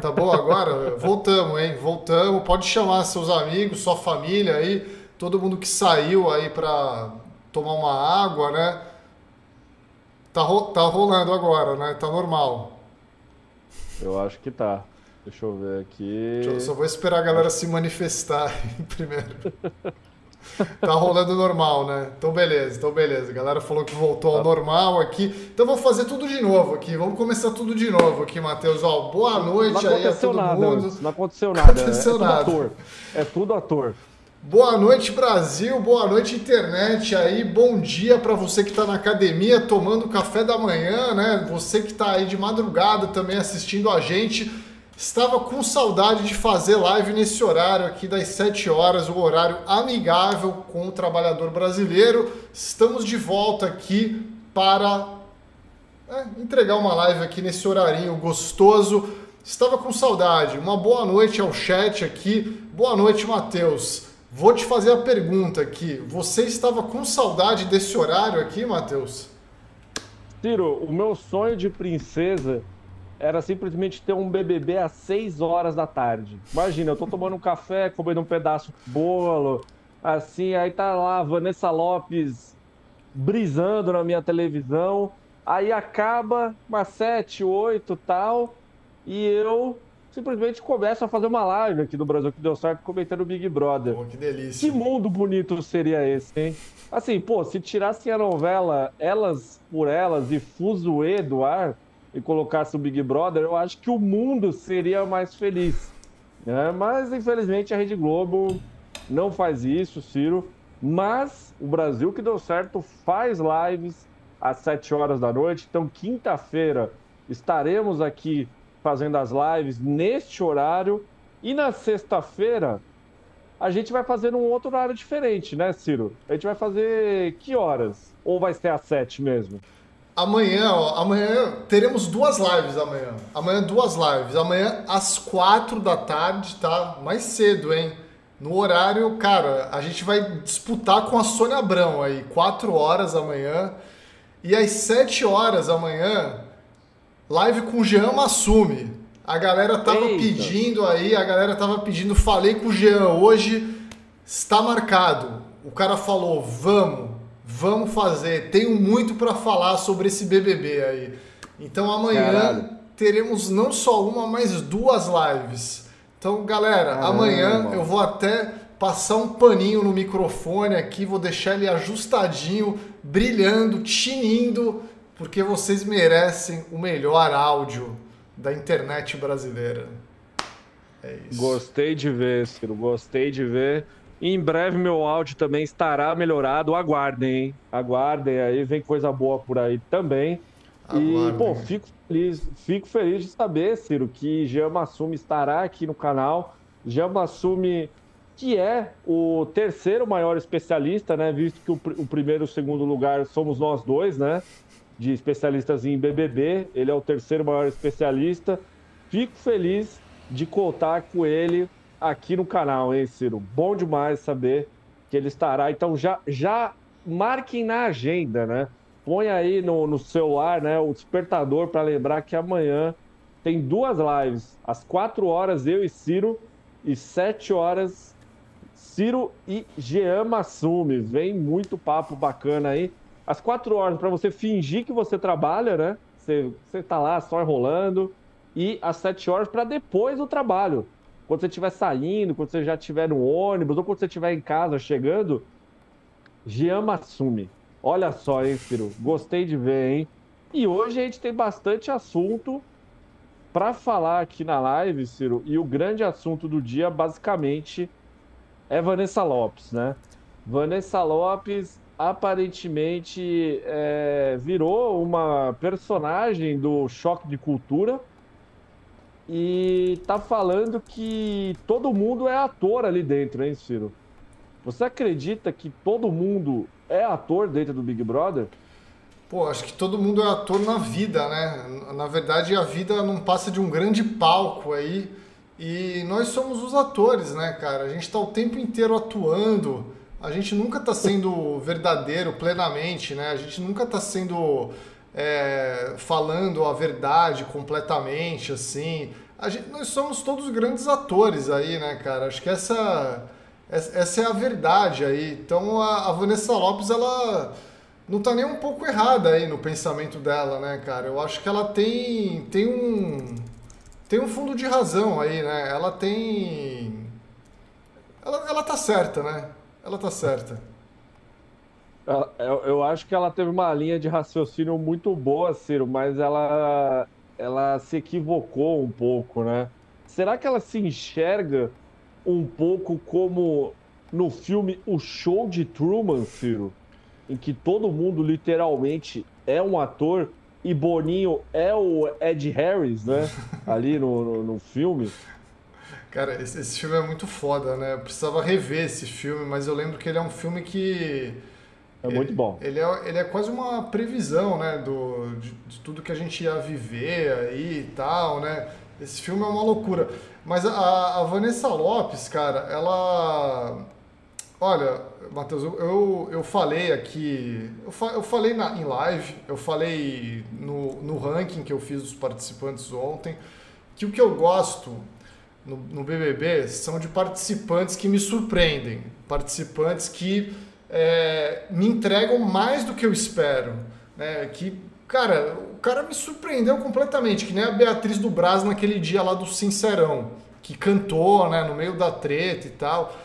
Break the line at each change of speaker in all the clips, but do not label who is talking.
Tá bom agora? Voltamos, hein? Voltamos. Pode chamar seus amigos, sua família aí, todo mundo que saiu aí para tomar uma água, né? Tá, ro tá rolando agora, né? Tá normal.
Eu acho que tá. Deixa eu ver aqui.
Eu só vou esperar a galera se manifestar primeiro. tá rolando normal, né? Então beleza, então beleza. A galera falou que voltou ao tá. normal aqui. Então vou fazer tudo de novo aqui. Vamos começar tudo de novo aqui, Matheus. Ó, boa noite
aí
a todo
nada,
mundo.
Não aconteceu nada. Não aconteceu é nada. Tudo ator. É tudo ator.
Boa noite, Brasil. Boa noite, internet aí. Bom dia para você que está na academia tomando café da manhã, né? Você que está aí de madrugada também assistindo a gente. Estava com saudade de fazer live nesse horário aqui das 7 horas, o horário amigável com o trabalhador brasileiro. Estamos de volta aqui para é, entregar uma live aqui nesse horarinho gostoso. Estava com saudade. Uma boa noite ao chat aqui. Boa noite, Matheus. Vou te fazer a pergunta aqui. Você estava com saudade desse horário aqui, Matheus?
Ciro, o meu sonho de princesa era simplesmente ter um BBB às 6 horas da tarde. Imagina, eu tô tomando um café, comendo um pedaço de bolo, assim, aí tá lá Vanessa Lopes brisando na minha televisão, aí acaba umas 7, 8 tal, e eu simplesmente começo a fazer uma live aqui do Brasil que deu certo comentando o Big Brother.
Pô, que delícia.
Que mundo bonito seria esse, hein? Assim, pô, se tirassem a novela Elas por Elas e Fuzuê do ar, e colocasse o Big Brother, eu acho que o mundo seria mais feliz. Né? Mas, infelizmente, a Rede Globo não faz isso, Ciro. Mas o Brasil que deu certo faz lives às 7 horas da noite. Então, quinta-feira, estaremos aqui fazendo as lives neste horário. E na sexta-feira, a gente vai fazer um outro horário diferente, né, Ciro? A gente vai fazer que horas? Ou vai ser às 7 mesmo?
Amanhã, ó, amanhã teremos duas lives amanhã. Amanhã duas lives. Amanhã às quatro da tarde, tá? Mais cedo, hein? No horário, cara, a gente vai disputar com a Sônia Abrão aí, quatro horas amanhã. E às sete horas amanhã, live com o Jean Massumi. A galera tava Eita. pedindo aí, a galera tava pedindo, falei com o Jean hoje, está marcado. O cara falou, vamos. Vamos fazer. Tenho muito para falar sobre esse BBB aí. Então amanhã Caralho. teremos não só uma, mas duas lives. Então, galera, Caramba. amanhã eu vou até passar um paninho no microfone aqui, vou deixar ele ajustadinho, brilhando, tinindo, porque vocês merecem o melhor áudio da internet brasileira.
É isso. Gostei de ver, Ciro, gostei de ver. Em breve meu áudio também estará melhorado. Aguardem, hein? Aguardem aí, vem coisa boa por aí também. Aguardem. E, pô, fico feliz, fico feliz de saber, Ciro, que Jean Massumi estará aqui no canal. Jean Massumi, que é o terceiro maior especialista, né? Visto que o, o primeiro e o segundo lugar somos nós dois, né? De especialistas em BBB. Ele é o terceiro maior especialista. Fico feliz de contar com ele aqui no canal, hein, Ciro? Bom demais saber que ele estará. Então já, já marquem na agenda, né? Põe aí no, no celular né, o despertador para lembrar que amanhã tem duas lives. Às 4 horas, eu e Ciro, e 7 horas, Ciro e Jean Massumi. Vem muito papo bacana aí. Às 4 horas, para você fingir que você trabalha, né? Você, você tá lá só enrolando. E às 7 horas para depois do trabalho quando você estiver saindo, quando você já estiver no ônibus, ou quando você estiver em casa chegando, Jean Massumi. Olha só, hein, Ciro? Gostei de ver, hein? E hoje a gente tem bastante assunto para falar aqui na live, Ciro. E o grande assunto do dia, basicamente, é Vanessa Lopes, né? Vanessa Lopes aparentemente é, virou uma personagem do choque de cultura e tá falando que todo mundo é ator ali dentro, hein, Ciro? Você acredita que todo mundo é ator dentro do Big Brother?
Pô, acho que todo mundo é ator na vida, né? Na verdade, a vida não passa de um grande palco aí. E nós somos os atores, né, cara? A gente está o tempo inteiro atuando. A gente nunca está sendo verdadeiro plenamente, né? A gente nunca está sendo é, falando a verdade completamente, assim. gente, nós somos todos grandes atores aí, né, cara? Acho que essa, essa é a verdade aí. Então a, a Vanessa Lopes, ela não tá nem um pouco errada aí no pensamento dela, né, cara? Eu acho que ela tem, tem um tem um fundo de razão aí, né? Ela tem ela, ela tá certa, né? Ela tá certa.
Eu, eu acho que ela teve uma linha de raciocínio muito boa, Ciro, mas ela ela se equivocou um pouco, né? Será que ela se enxerga um pouco como no filme O Show de Truman, Ciro? Em que todo mundo literalmente é um ator e Boninho é o Ed Harris, né? Ali no, no, no filme.
Cara, esse, esse, filme é muito foda, né? Eu precisava rever esse filme, mas eu lembro que ele é um filme que
é muito bom.
Ele é, ele é quase uma previsão, né, do, de, de, tudo que a gente ia viver aí e tal, né? Esse filme é uma loucura. Mas a, a Vanessa Lopes, cara, ela... Olha, Matheus, eu, eu, falei aqui, eu, fa, eu falei na, em live, eu falei no, no ranking que eu fiz dos participantes ontem, que o que eu gosto no, no BBB são de participantes que me surpreendem, participantes que é, me entregam mais do que eu espero. Né? Que, cara, o cara me surpreendeu completamente, que nem a Beatriz do Braz naquele dia lá do Sincerão, que cantou né, no meio da treta e tal.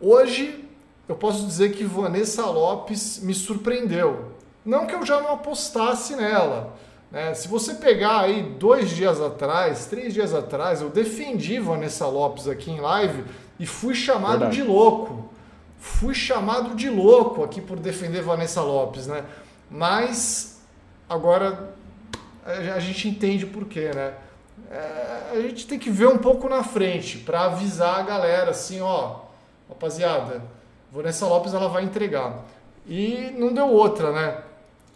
Hoje eu posso dizer que Vanessa Lopes me surpreendeu. Não que eu já não apostasse nela. Né? Se você pegar aí dois dias atrás, três dias atrás, eu defendi Vanessa Lopes aqui em live e fui chamado Verdade. de louco fui chamado de louco aqui por defender Vanessa Lopes, né? Mas agora a gente entende por quê, né? É, a gente tem que ver um pouco na frente para avisar a galera assim, ó, rapaziada, Vanessa Lopes ela vai entregar. E não deu outra, né?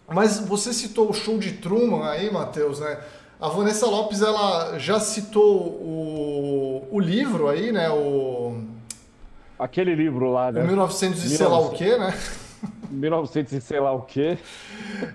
Mas você citou o show de Truman aí, Matheus, né? A Vanessa Lopes ela já citou o, o livro aí, né? O
Aquele livro lá, né?
O 1900 e sei lá o quê, né?
1900 e sei lá o quê.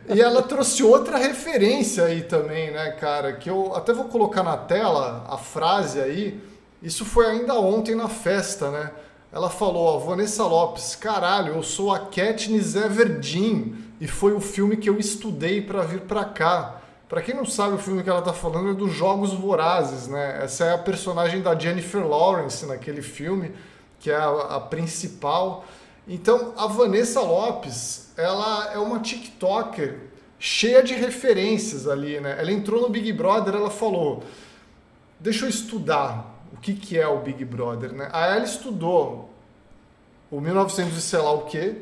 E ela trouxe outra referência aí também, né, cara? Que eu até vou colocar na tela a frase aí. Isso foi ainda ontem na festa, né? Ela falou, ó, Vanessa Lopes, caralho, eu sou a Katniss Everdeen e foi o filme que eu estudei para vir para cá. Para quem não sabe, o filme que ela tá falando é dos Jogos Vorazes, né? Essa é a personagem da Jennifer Lawrence naquele filme que é a, a principal. Então, a Vanessa Lopes, ela é uma TikToker cheia de referências ali, né? Ela entrou no Big Brother, ela falou: "Deixa eu estudar o que que é o Big Brother", né? Aí ela estudou o 1900 e sei lá o quê.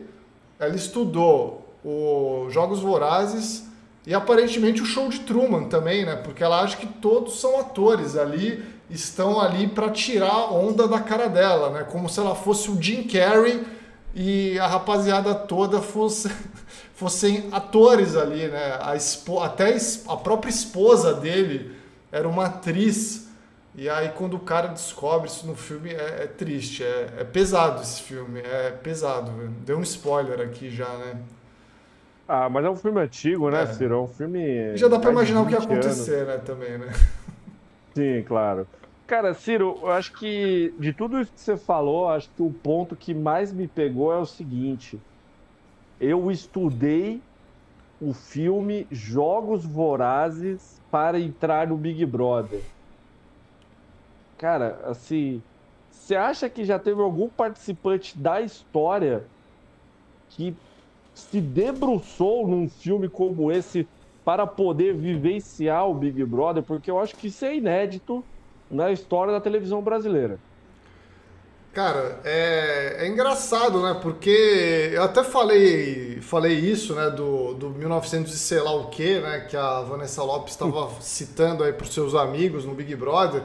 Ela estudou os Jogos Vorazes e aparentemente o show de Truman também, né? Porque ela acha que todos são atores ali estão ali para tirar onda da cara dela, né? Como se ela fosse o Jim Carrey e a rapaziada toda fosse fossem atores ali, né? A expo, até a própria esposa dele era uma atriz. E aí quando o cara descobre isso no filme é, é triste, é, é, pesado esse filme, é pesado. Deu um spoiler aqui já, né?
Ah, mas é um filme antigo, né, é. Ciro? É um filme.
Já dá para imaginar o que ia acontecer, anos. né, também, né?
Sim, claro. Cara, Ciro, eu acho que de tudo isso que você falou, acho que o ponto que mais me pegou é o seguinte. Eu estudei o filme Jogos Vorazes para entrar no Big Brother. Cara, assim, você acha que já teve algum participante da história que se debruçou num filme como esse para poder vivenciar o Big Brother? Porque eu acho que isso é inédito na história da televisão brasileira.
Cara, é, é, engraçado, né? Porque eu até falei, falei isso, né? Do, do 1900 e sei lá o quê, né? Que a Vanessa Lopes estava citando aí para os seus amigos no Big Brother.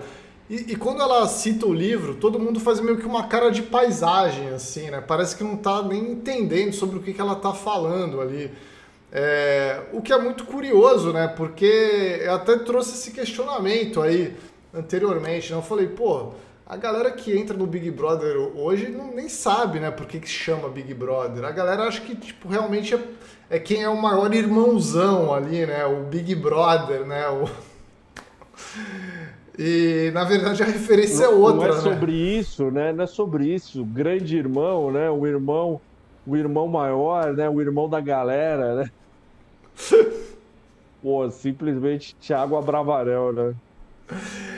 E, e, quando ela cita o livro, todo mundo faz meio que uma cara de paisagem, assim, né? Parece que não está nem entendendo sobre o que, que ela está falando ali. É, o que é muito curioso, né? Porque eu até trouxe esse questionamento aí anteriormente, né? Eu falei, pô, a galera que entra no Big Brother hoje não, nem sabe, né, por que, que chama Big Brother. A galera acha que, tipo, realmente é, é quem é o maior irmãozão ali, né? O Big Brother, né? O... E na verdade a referência é não, é outra.
Não é sobre né? isso, né? Não é sobre isso. O grande irmão, né? O irmão, o irmão maior, né? O irmão da galera, né? Pô, simplesmente Thiago Abravarel, né?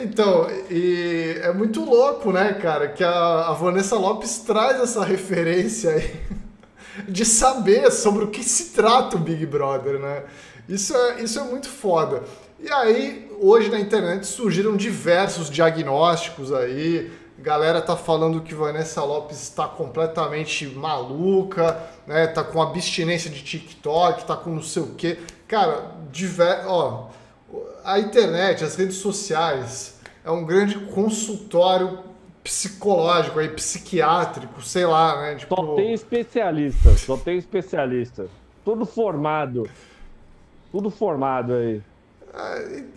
Então, e é muito louco, né, cara, que a, a Vanessa Lopes traz essa referência aí de saber sobre o que se trata o Big Brother, né? Isso é, isso é muito foda. E aí, hoje na internet surgiram diversos diagnósticos aí. Galera tá falando que Vanessa Lopes está completamente maluca, né? Tá com abstinência de TikTok, tá com não sei o quê. Cara, diver... ó, a internet, as redes sociais, é um grande consultório psicológico aí, psiquiátrico, sei lá, né?
Tipo... Só tem especialista, só tem especialista. Tudo formado. Tudo formado aí.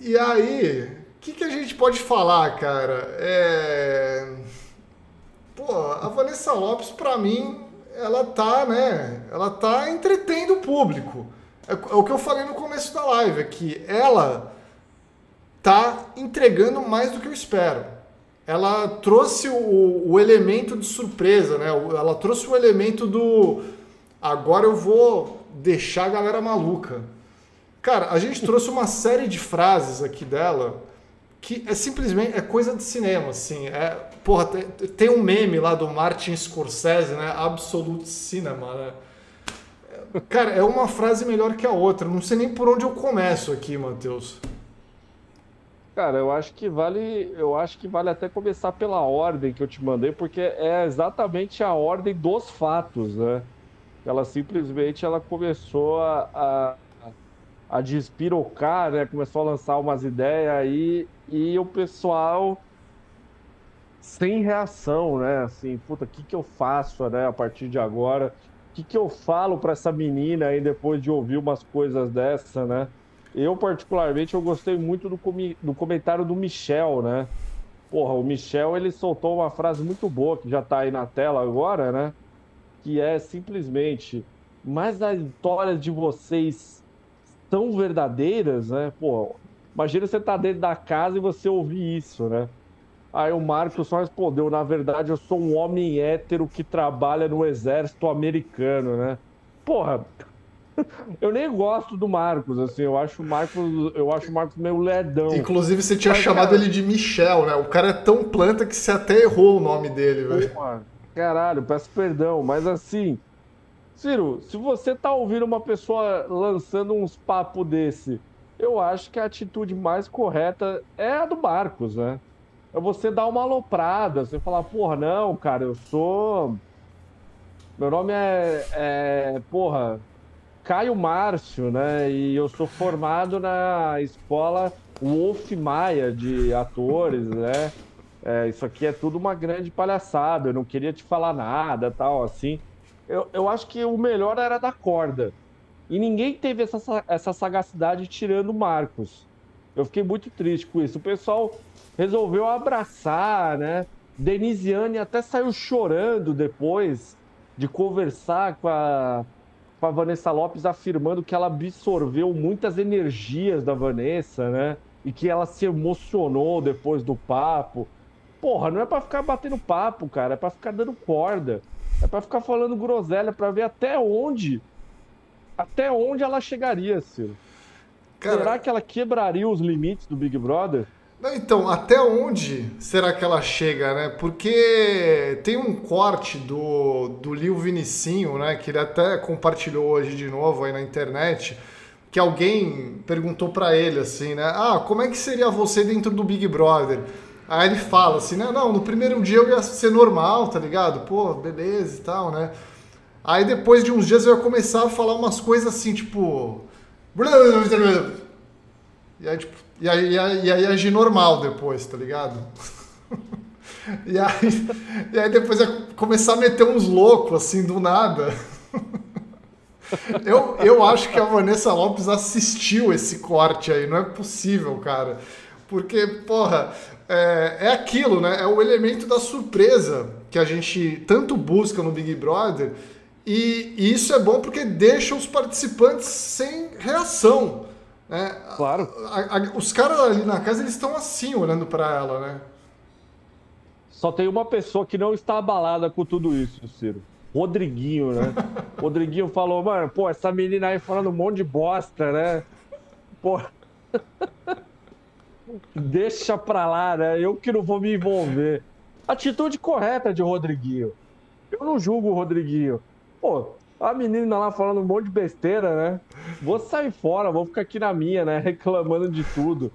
E aí, o que, que a gente pode falar, cara? É... Pô, a Vanessa Lopes, pra mim, ela tá, né? Ela tá entretendo o público. É, é o que eu falei no começo da live, é que ela tá entregando mais do que eu espero. Ela trouxe o, o elemento de surpresa, né? Ela trouxe o elemento do agora eu vou deixar a galera maluca. Cara, a gente trouxe uma série de frases aqui dela que é simplesmente é coisa de cinema, assim. É, porra, tem, tem um meme lá do Martin Scorsese, né? Absolute Cinema, né? Cara, é uma frase melhor que a outra. Não sei nem por onde eu começo aqui, Matheus.
Cara, eu acho que vale, eu acho que vale até começar pela ordem que eu te mandei, porque é exatamente a ordem dos fatos, né? Ela simplesmente ela começou a, a, a despirocar, né? Começou a lançar umas ideias aí e o pessoal sem reação, né? Assim, puta, o que que eu faço, né? A partir de agora, o que que eu falo para essa menina aí depois de ouvir umas coisas dessa, né? Eu, particularmente, eu gostei muito do, com... do comentário do Michel, né? Porra, o Michel, ele soltou uma frase muito boa, que já tá aí na tela agora, né? Que é simplesmente, mas as histórias de vocês são verdadeiras, né? Pô, imagina você tá dentro da casa e você ouvir isso, né? Aí o Marcos só respondeu: na verdade, eu sou um homem hétero que trabalha no exército americano, né? Porra, eu nem gosto do Marcos, assim, eu acho o Marcos, eu acho o Marcos meio ledão.
Inclusive, você tinha Mas, chamado cara... ele de Michel, né? O cara é tão planta que você até errou o nome dele, velho.
Caralho, peço perdão, mas assim, Ciro, se você tá ouvindo uma pessoa lançando uns papos desse, eu acho que a atitude mais correta é a do Marcos, né? É você dar uma aloprada, você falar, porra, não, cara, eu sou. Meu nome é. é porra, Caio Márcio, né? E eu sou formado na escola Wolf Maia de atores, né? É, isso aqui é tudo uma grande palhaçada. Eu não queria te falar nada, tal, assim. Eu, eu acho que o melhor era da corda. E ninguém teve essa, essa sagacidade tirando o Marcos. Eu fiquei muito triste com isso. O pessoal resolveu abraçar, né? Denisiane até saiu chorando depois de conversar com a com a Vanessa Lopes afirmando que ela absorveu muitas energias da Vanessa, né? E que ela se emocionou depois do papo. Porra, não é para ficar batendo papo, cara, é para ficar dando corda. É para ficar falando groselha para ver até onde até onde ela chegaria, Ciro. Cara... Será que ela quebraria os limites do Big Brother?
Então, até onde será que ela chega, né? Porque tem um corte do, do Lil Vinicinho, né? Que ele até compartilhou hoje de novo aí na internet. Que alguém perguntou para ele assim, né? Ah, como é que seria você dentro do Big Brother? Aí ele fala assim, né? Não, no primeiro dia eu ia ser normal, tá ligado? Pô, beleza e tal, né? Aí depois de uns dias eu ia começar a falar umas coisas assim, tipo. E aí, tipo, e aí, e aí, e aí agir normal depois, tá ligado? e, aí, e aí depois ia começar a meter uns loucos assim do nada. Eu, eu acho que a Vanessa Lopes assistiu esse corte aí, não é possível, cara. Porque, porra, é, é aquilo, né? É o elemento da surpresa que a gente tanto busca no Big Brother. E, e isso é bom porque deixa os participantes sem reação É,
claro.
A, a, os caras ali na casa, eles estão assim, olhando para ela, né?
Só tem uma pessoa que não está abalada com tudo isso, Ciro. Rodriguinho, né? Rodriguinho falou, mano, pô, essa menina aí falando um monte de bosta, né? Pô. Deixa pra lá, né? Eu que não vou me envolver. Atitude correta de Rodriguinho. Eu não julgo o Rodriguinho. Pô, a menina lá falando um monte de besteira, né? Vou sair fora, vou ficar aqui na minha, né? Reclamando de tudo.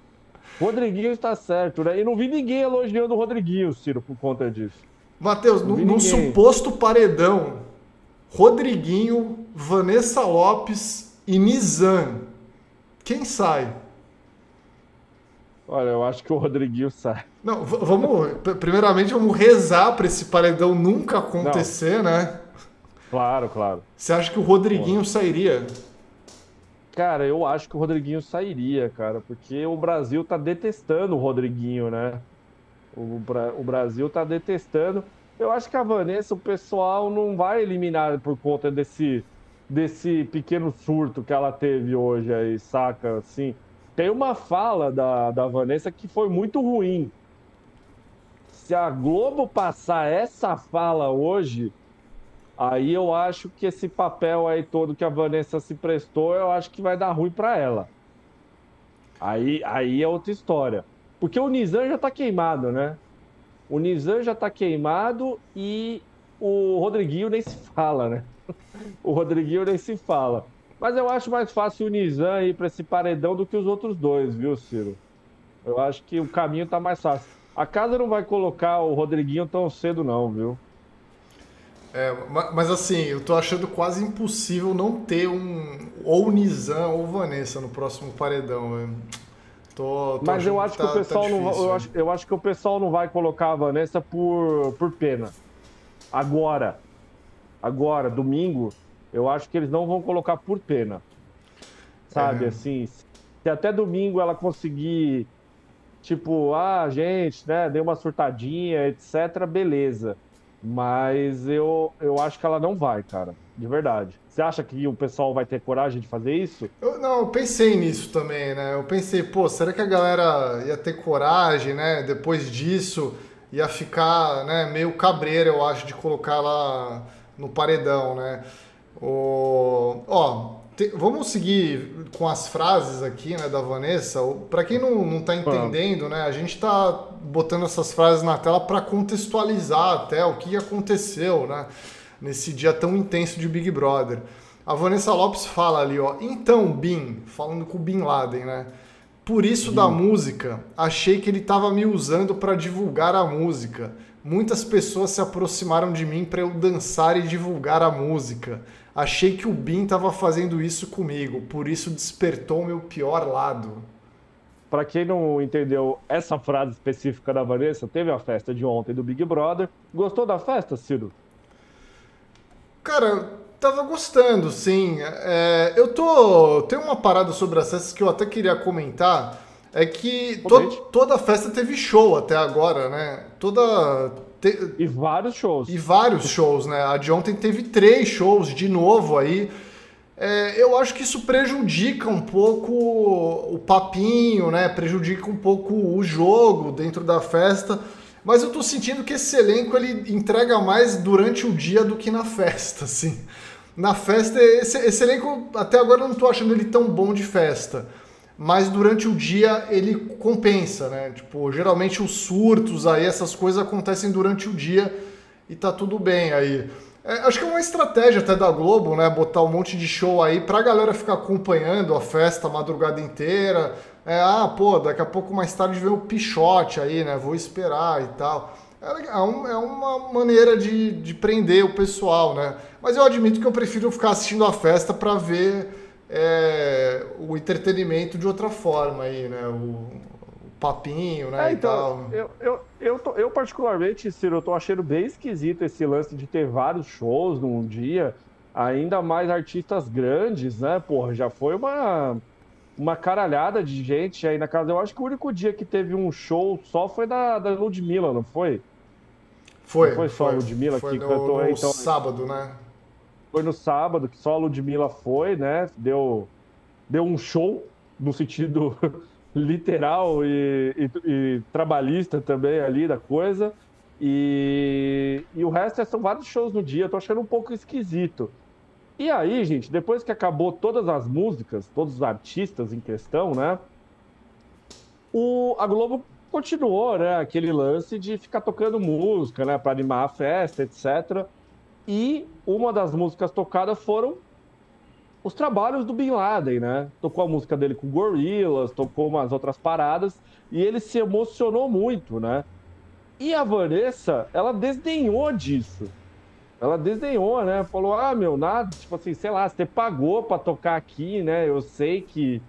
Rodriguinho está certo, né? E não vi ninguém elogiando o Rodriguinho, Ciro, por conta disso.
Matheus, num suposto paredão, Rodriguinho, Vanessa Lopes e Nizam. Quem sai?
Olha, eu acho que o Rodriguinho sai.
Não, vamos. Primeiramente, vamos rezar para esse paredão nunca acontecer, Não. né?
Claro, claro.
Você acha que o Rodriguinho sairia?
Cara, eu acho que o Rodriguinho sairia, cara, porque o Brasil tá detestando o Rodriguinho, né? O, Bra o Brasil tá detestando. Eu acho que a Vanessa, o pessoal não vai eliminar por conta desse, desse pequeno surto que ela teve hoje aí, saca? Assim, tem uma fala da, da Vanessa que foi muito ruim. Se a Globo passar essa fala hoje, Aí eu acho que esse papel aí todo que a Vanessa se prestou, eu acho que vai dar ruim para ela. Aí, aí é outra história. Porque o Nizam já tá queimado, né? O Nizam já tá queimado e o Rodriguinho nem se fala, né? O Rodriguinho nem se fala. Mas eu acho mais fácil o Nizam ir para esse paredão do que os outros dois, viu, Ciro? Eu acho que o caminho tá mais fácil. A casa não vai colocar o Rodriguinho tão cedo, não, viu?
É, mas assim, eu tô achando quase impossível não ter um ou Nizam ou Vanessa no próximo paredão.
Tô, tô mas eu acho que, tá, o tá pessoal tá difícil, não eu acho, eu acho que o pessoal não vai colocar a Vanessa por, por pena. Agora, agora, domingo, eu acho que eles não vão colocar por pena. Sabe, é. assim, se até domingo ela conseguir, tipo, ah, gente, né, deu uma surtadinha, etc, beleza. Mas eu, eu acho que ela não vai, cara. De verdade. Você acha que o pessoal vai ter coragem de fazer isso?
Eu, não, eu pensei nisso também, né? Eu pensei, pô, será que a galera ia ter coragem, né? Depois disso, ia ficar né, meio cabreira, eu acho, de colocar lá no paredão, né? O... Ó, te, vamos seguir com as frases aqui, né, da Vanessa. Para quem não, não tá entendendo, né, a gente tá botando essas frases na tela para contextualizar até o que aconteceu, né, nesse dia tão intenso de Big Brother. A Vanessa Lopes fala ali, ó, então, Bin, falando com o Bin Laden, né? Por isso da música, achei que ele estava me usando para divulgar a música. Muitas pessoas se aproximaram de mim para eu dançar e divulgar a música. Achei que o Bin estava fazendo isso comigo, por isso despertou meu pior lado.
Para quem não entendeu essa frase específica da Vanessa, teve a festa de ontem do Big Brother. Gostou da festa, Ciro?
Cara, tava gostando, sim. É, eu tô. Tem uma parada sobre as festas que eu até queria comentar. É que to, toda festa teve show até agora, né? Toda
te... E vários shows.
E vários shows, né? A de ontem teve três shows de novo aí. É, eu acho que isso prejudica um pouco o papinho, né? Prejudica um pouco o jogo dentro da festa. Mas eu tô sentindo que esse elenco ele entrega mais durante o dia do que na festa, assim. Na festa, esse, esse elenco, até agora eu não tô achando ele tão bom de festa mas durante o dia ele compensa, né? Tipo, geralmente os surtos aí, essas coisas acontecem durante o dia e tá tudo bem aí. É, acho que é uma estratégia até da Globo, né? Botar um monte de show aí pra galera ficar acompanhando a festa a madrugada inteira. É, ah, pô, daqui a pouco mais tarde vem o pichote aí, né? Vou esperar e tal. É, é, um, é uma maneira de, de prender o pessoal, né? Mas eu admito que eu prefiro ficar assistindo a festa para ver é, o entretenimento de outra forma aí, né? O, papinho, né? É, então,
eu, eu, eu, tô, eu, particularmente, Ciro, eu tô achando bem esquisito esse lance de ter vários shows num dia, ainda mais artistas grandes, né? Porra, já foi uma, uma caralhada de gente aí na casa. Eu acho que o único dia que teve um show só foi da, da Ludmilla, não foi?
Foi.
Não foi só
foi,
a Ludmilla
foi
que
no,
cantou
no
aí, então.
sábado, né?
Foi no sábado, que só a Ludmilla foi, né? Deu, deu um show, no sentido literal e, e, e, trabalhista também ali da coisa. E, e o resto é, são vários shows no dia, eu tô achando um pouco esquisito. E aí, gente, depois que acabou todas as músicas, todos os artistas em questão, né? O, a Globo continuou, né? Aquele lance de ficar tocando música, né? Para animar a festa, etc. E uma das músicas tocadas foram os trabalhos do Bin Laden, né? Tocou a música dele com Gorillaz, tocou umas outras paradas e ele se emocionou muito, né? E a Vanessa, ela desdenhou disso. Ela desdenhou, né? Falou: "Ah, meu, nada, tipo assim, sei lá, você pagou para tocar aqui, né? Eu sei que,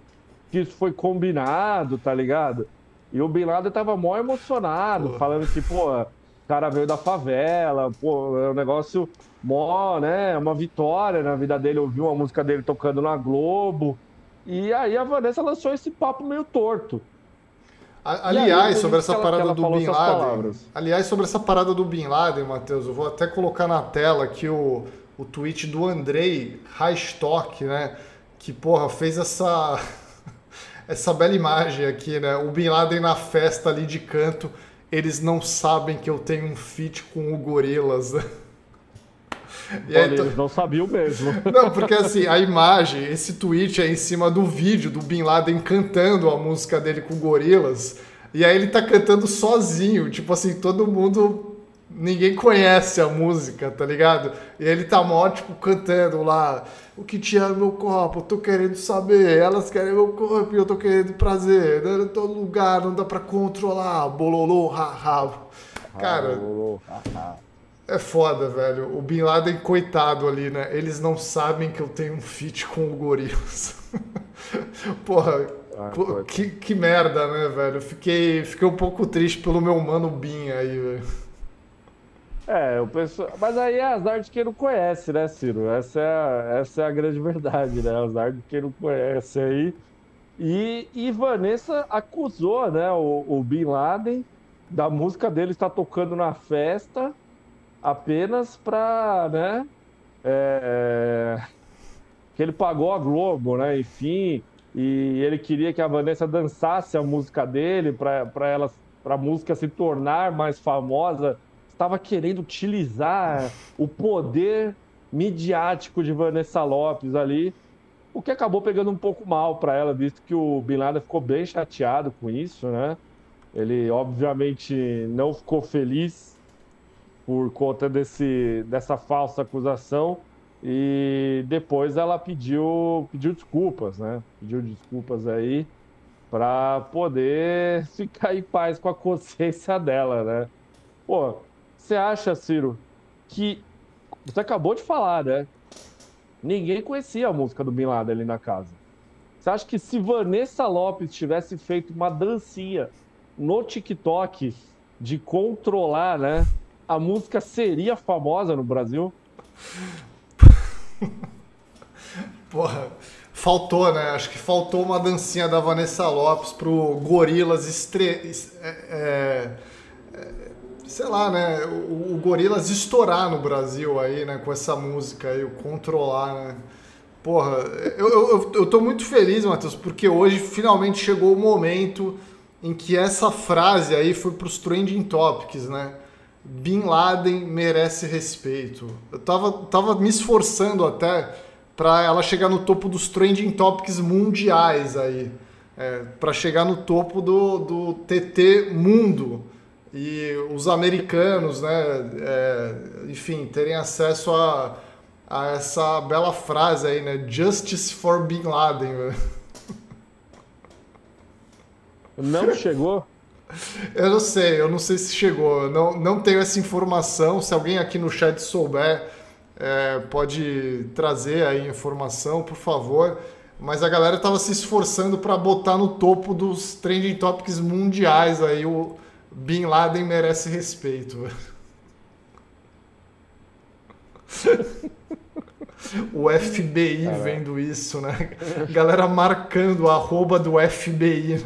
que isso foi combinado, tá ligado?" E o Bin Laden tava mó emocionado, pô. falando que, pô, cara veio da favela, pô, é um negócio mó, né? Uma vitória na vida dele, ouviu uma música dele tocando na Globo. E aí a Vanessa lançou esse papo meio torto.
Aliás, sobre essa parada do Bin Laden. Aliás, sobre essa parada do Bin Laden, Matheus, eu vou até colocar na tela aqui o, o tweet do Andrei Heistock, né? Que, porra, fez essa, essa bela imagem aqui, né? O Bin Laden na festa ali de canto. Eles não sabem que eu tenho um feat com o Gorilas.
E aí, eles não sabiam mesmo.
Não, porque assim, a imagem, esse tweet é em cima do vídeo do Bin Laden cantando a música dele com gorilas. E aí ele tá cantando sozinho, tipo assim, todo mundo. Ninguém conhece a música, tá ligado? E ele tá mó, tipo, cantando lá. O que tinha no meu corpo, eu tô querendo saber. Elas querem meu corpo e eu tô querendo prazer. Em todo lugar, não dá pra controlar. Bololô, haha. Cara. É foda, velho. O Bin Laden, coitado ali, né? Eles não sabem que eu tenho um feat com o Gorilas. Porra, ah, que, que merda, né, velho? Fiquei, fiquei um pouco triste pelo meu mano Bin aí, velho.
É, o pessoal... mas aí é azar de quem não conhece, né, Ciro? Essa é a, essa é a grande verdade, né? Azar de quem não conhece aí. E, e Vanessa acusou, né, o, o Bin Laden da música dele estar tocando na festa apenas para, né, é, que ele pagou a Globo, né, enfim, e ele queria que a Vanessa dançasse a música dele para ela para a música se tornar mais famosa, estava querendo utilizar o poder midiático de Vanessa Lopes ali, o que acabou pegando um pouco mal para ela, visto que o Bin Laden ficou bem chateado com isso, né? Ele obviamente não ficou feliz por conta desse, dessa falsa acusação e depois ela pediu, pediu desculpas, né? Pediu desculpas aí para poder ficar em paz com a consciência dela, né? Pô, você acha, Ciro, que você acabou de falar, né? Ninguém conhecia a música do Bin Laden ali na casa. Você acha que se Vanessa Lopes tivesse feito uma dancinha no TikTok de controlar, né? a música seria famosa no Brasil?
Porra, faltou, né? Acho que faltou uma dancinha da Vanessa Lopes pro Gorilas estre... É, é, sei lá, né? O, o Gorilas estourar no Brasil aí, né? Com essa música aí, o Controlar, né? Porra, eu, eu, eu tô muito feliz, Matheus, porque hoje finalmente chegou o momento em que essa frase aí foi pros trending topics, né? Bin Laden merece respeito. Eu tava, tava me esforçando até para ela chegar no topo dos trending topics mundiais aí. É, para chegar no topo do, do TT Mundo. E os americanos, né, é, enfim, terem acesso a, a essa bela frase aí, né? Justice for Bin Laden.
Não chegou?
Eu não sei, eu não sei se chegou. Não, não tenho essa informação. Se alguém aqui no chat souber, é, pode trazer aí informação, por favor. Mas a galera estava se esforçando para botar no topo dos trending topics mundiais aí o Bin Laden merece respeito. o FBI vendo isso, né? Galera marcando a arroba do FBI.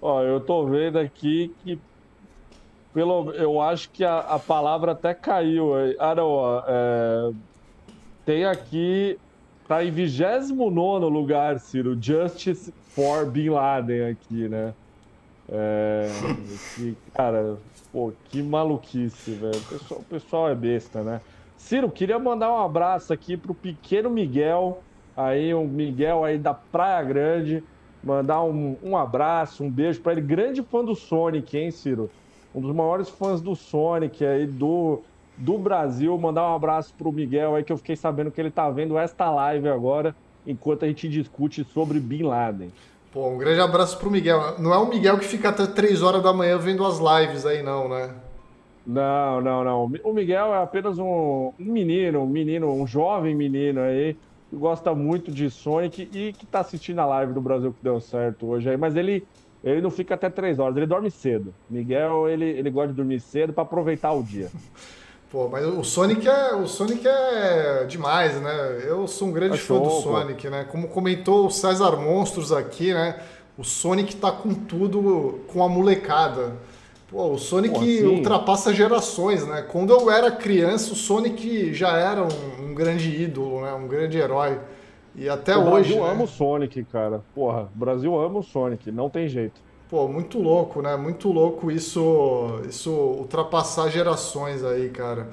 Ó, eu tô vendo aqui que pelo, eu acho que a, a palavra até caiu. Ah, não, ó, é, tem aqui tá em 29 lugar, Ciro. Justice for Bin Laden aqui, né? É, que, cara, pô, que maluquice, velho. O pessoal, o pessoal é besta, né? Ciro, queria mandar um abraço aqui pro pequeno Miguel, aí, um Miguel aí da Praia Grande. Mandar um, um abraço, um beijo para ele. Grande fã do Sonic, hein, Ciro? Um dos maiores fãs do Sonic aí do, do Brasil. Mandar um abraço pro Miguel aí, que eu fiquei sabendo que ele tá vendo esta live agora, enquanto a gente discute sobre Bin Laden.
Pô, um grande abraço pro Miguel. Não é o Miguel que fica até 3 horas da manhã vendo as lives aí, não, né?
Não, não, não. O Miguel é apenas um, menino, um menino, um jovem menino aí, que gosta muito de Sonic e que tá assistindo a live do Brasil que deu certo hoje aí, mas ele, ele não fica até 3 horas, ele dorme cedo. Miguel, ele, ele gosta de dormir cedo para aproveitar o dia.
Pô, mas o Sonic é, o Sonic é demais, né? Eu sou um grande é fã do Sonic, pô. né? Como comentou o César Monstros aqui, né? O Sonic tá com tudo, com a molecada. Pô, o Sonic pô, assim... ultrapassa gerações, né? Quando eu era criança, o Sonic já era um, um grande ídolo, né? Um grande herói. E até
o
hoje.
O Brasil
né?
ama o Sonic, cara. Porra, o Brasil ama o Sonic, não tem jeito.
Pô, muito louco, né? Muito louco isso, isso ultrapassar gerações aí, cara.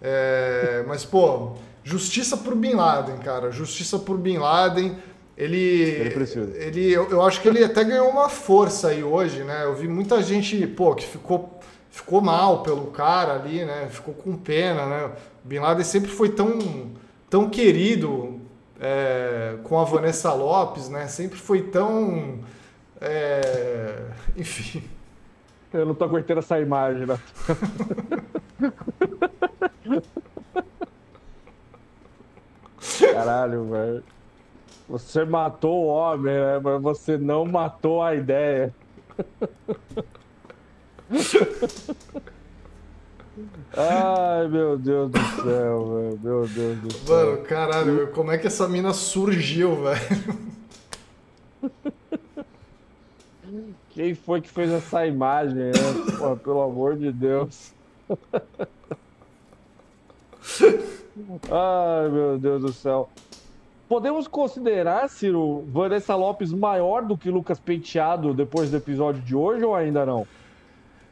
É, mas, pô, justiça por Bin Laden, cara. Justiça por Bin Laden. Ele, ele, eu, eu acho que ele até ganhou uma força aí hoje, né? Eu vi muita gente, pô, que ficou, ficou mal pelo cara ali, né? Ficou com pena, né? Bin Laden sempre foi tão, tão querido é, com a Vanessa Lopes, né? Sempre foi tão é... Enfim.
Eu não tô aguentando essa imagem, né? Caralho, velho. Você matou o homem, né? Mas você não matou a ideia. Ai, meu Deus do céu, velho. Meu Deus do céu.
Mano, caralho, como é que essa mina surgiu, velho?
Quem foi que fez essa imagem, né? Pô, pelo amor de Deus. Ai, meu Deus do céu. Podemos considerar, Ciro, Vanessa Lopes maior do que Lucas Penteado depois do episódio de hoje ou ainda não?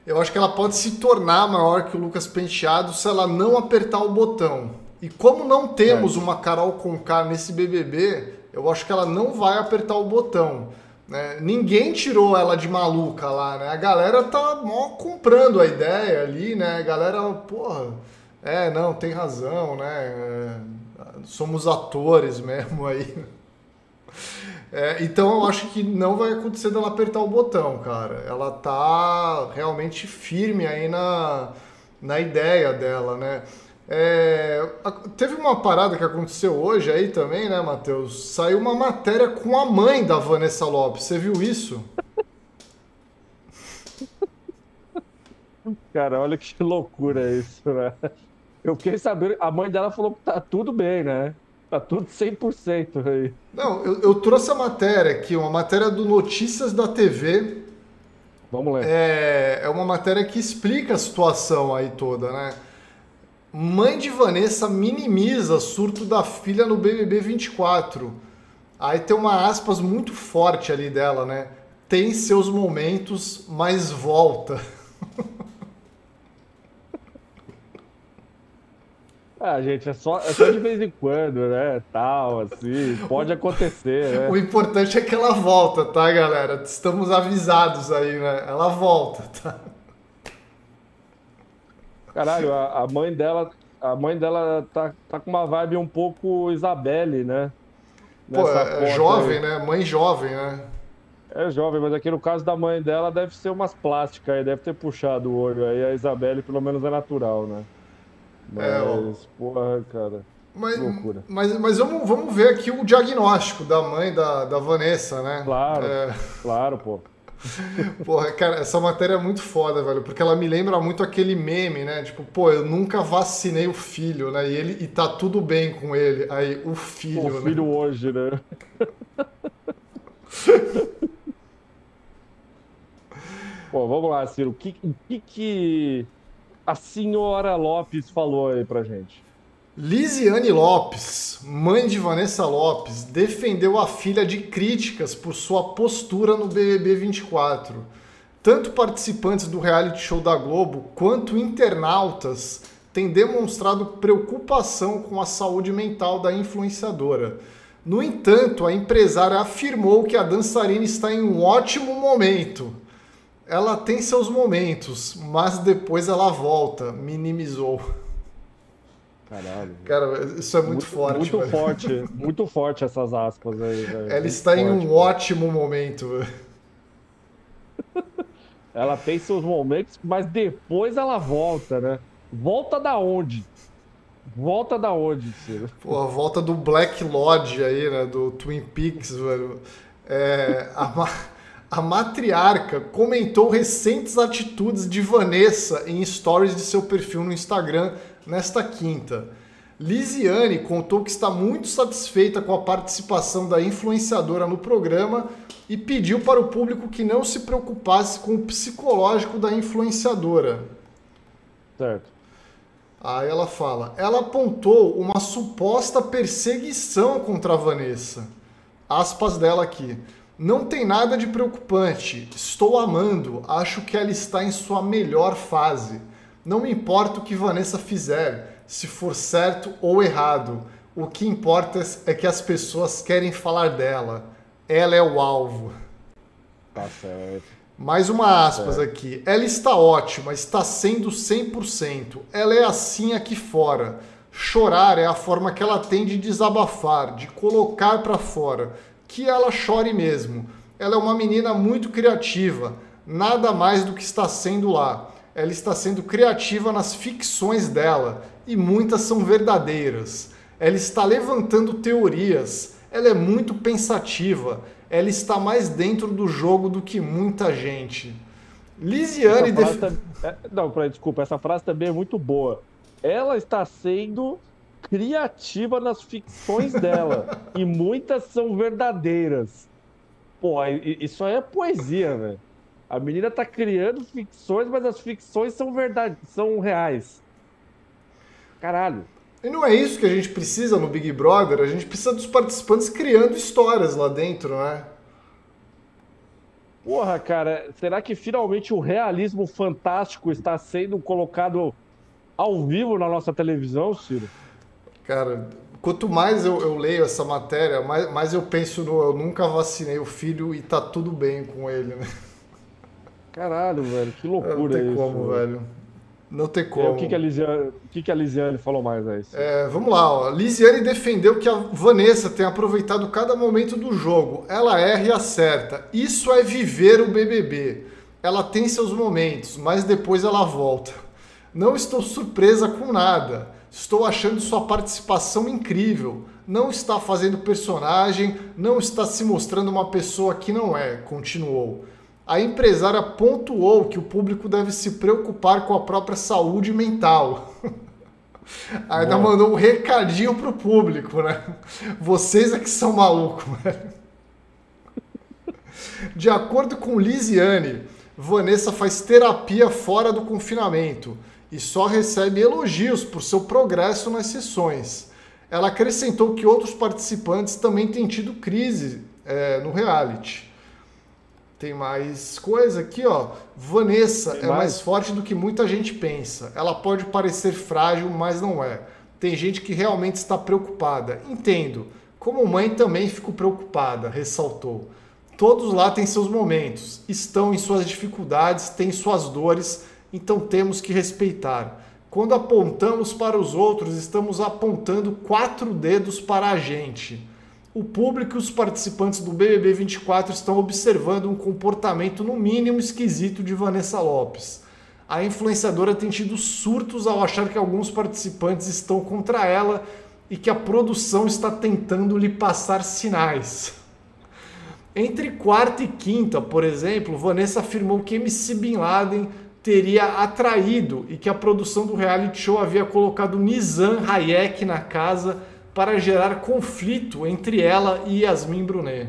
Eu acho que ela pode se tornar maior que o Lucas Penteado se ela não apertar o botão. E como não temos é. uma Carol Conká nesse BBB, eu acho que ela não vai apertar o botão. Né? Ninguém tirou ela de maluca lá, né? A galera tá mó comprando a ideia ali, né? A galera, porra, é, não, tem razão, né? É, somos atores mesmo aí. É, então eu acho que não vai acontecer dela apertar o botão, cara. Ela tá realmente firme aí na, na ideia dela, né? É, teve uma parada que aconteceu hoje aí também, né, Matheus? Saiu uma matéria com a mãe da Vanessa Lopes. Você viu isso?
Cara, olha que loucura isso, né? Eu fiquei sabendo, a mãe dela falou que tá tudo bem, né? Tá tudo 100% aí.
Não, eu, eu trouxe a matéria aqui, uma matéria do Notícias da TV.
Vamos ler.
É, é uma matéria que explica a situação aí toda, né? Mãe de Vanessa minimiza surto da filha no BBB 24. Aí tem uma aspas muito forte ali dela, né? Tem seus momentos, mas volta.
Ah, gente, é só, é só de vez em quando, né? Tal, assim, pode acontecer, né?
O importante é que ela volta, tá, galera? Estamos avisados aí, né? Ela volta, tá?
Caralho, a, a, mãe dela, a mãe dela tá, tá com uma vibe um pouco Isabelle, né?
Pô, é, jovem, aí. né? Mãe jovem, né?
É jovem, mas aqui no caso da mãe dela deve ser umas plásticas aí, deve ter puxado o olho. Aí a Isabelle pelo menos é natural, né? Mas, é, porra, cara.
Mas, loucura. mas, mas vamos, vamos ver aqui o diagnóstico da mãe da, da Vanessa, né?
Claro, é... claro, pô.
Porra, cara, essa matéria é muito foda, velho, porque ela me lembra muito aquele meme, né? Tipo, pô, eu nunca vacinei o filho, né? E, ele, e tá tudo bem com ele. Aí, o filho,
O filho né? hoje, né? Pô, vamos lá, Ciro. O que, que, que a senhora Lopes falou aí pra gente?
Lisiane Lopes, mãe de Vanessa Lopes, defendeu a filha de críticas por sua postura no BBB 24. Tanto participantes do reality show da Globo quanto internautas têm demonstrado preocupação com a saúde mental da influenciadora. No entanto, a empresária afirmou que a dançarina está em um ótimo momento. Ela tem seus momentos, mas depois ela volta, minimizou.
Caralho.
Cara, isso é muito, muito forte.
Muito velho. forte, muito forte essas aspas aí. Velho.
Ela muito está forte, em um velho. ótimo momento.
Ela tem seus momentos, mas depois ela volta, né? Volta da onde? Volta da onde, Ciro?
Pô, a volta do Black Lodge aí, né? Do Twin Peaks, velho. É, a, ma a matriarca comentou recentes atitudes de Vanessa em stories de seu perfil no Instagram nesta quinta. Lisiane contou que está muito satisfeita com a participação da influenciadora no programa e pediu para o público que não se preocupasse com o psicológico da influenciadora.
Certo.
Aí ela fala: ela apontou uma suposta perseguição contra a Vanessa. Aspas dela aqui. Não tem nada de preocupante. Estou amando. Acho que ela está em sua melhor fase. Não me importa o que Vanessa fizer, se for certo ou errado. O que importa é que as pessoas querem falar dela. Ela é o alvo.
Tá certo.
Mais uma aspas é. aqui. Ela está ótima, está sendo 100%. Ela é assim aqui fora. Chorar é a forma que ela tem de desabafar, de colocar para fora. Que ela chore mesmo. Ela é uma menina muito criativa, nada mais do que está sendo lá. Ela está sendo criativa nas ficções dela e muitas são verdadeiras. Ela está levantando teorias. Ela é muito pensativa ela está mais dentro do jogo do que muita gente. Lisiane.
Def... Tá... É, não, desculpa, essa frase também é muito boa. Ela está sendo criativa nas ficções dela. e muitas são verdadeiras. Pô, isso aí é poesia, velho. A menina tá criando ficções, mas as ficções são verdade, são reais. Caralho.
E não é isso que a gente precisa no Big Brother, a gente precisa dos participantes criando histórias lá dentro, né?
Porra, cara, será que finalmente o realismo fantástico está sendo colocado ao vivo na nossa televisão, Ciro?
Cara, quanto mais eu, eu leio essa matéria, mais, mais, eu penso no eu nunca vacinei o filho e tá tudo bem com ele, né?
Caralho, velho, que loucura não
tem
isso.
como, velho. Não tem como.
o que, que, a Lisiane, que, que a Lisiane falou mais aí?
É, vamos lá, ó. Lisiane defendeu que a Vanessa tem aproveitado cada momento do jogo. Ela erra e acerta. Isso é viver o BBB. Ela tem seus momentos, mas depois ela volta. Não estou surpresa com nada. Estou achando sua participação incrível. Não está fazendo personagem, não está se mostrando uma pessoa que não é, continuou a empresária pontuou que o público deve se preocupar com a própria saúde mental. Ainda Bom. mandou um recadinho pro público, né? Vocês é que são malucos, velho. De acordo com Lisiane, Vanessa faz terapia fora do confinamento e só recebe elogios por seu progresso nas sessões. Ela acrescentou que outros participantes também têm tido crise é, no reality. Tem mais coisa aqui, ó. Vanessa Tem é mais? mais forte do que muita gente pensa. Ela pode parecer frágil, mas não é. Tem gente que realmente está preocupada. Entendo. Como mãe também fico preocupada, ressaltou. Todos lá têm seus momentos, estão em suas dificuldades, têm suas dores, então temos que respeitar. Quando apontamos para os outros, estamos apontando quatro dedos para a gente o público e os participantes do BBB 24 estão observando um comportamento no mínimo esquisito de Vanessa Lopes. A influenciadora tem tido surtos ao achar que alguns participantes estão contra ela e que a produção está tentando lhe passar sinais. Entre quarta e quinta, por exemplo, Vanessa afirmou que MC Bin Laden teria atraído e que a produção do reality show havia colocado Nizam Hayek na casa para gerar conflito entre ela e Yasmin Brunet.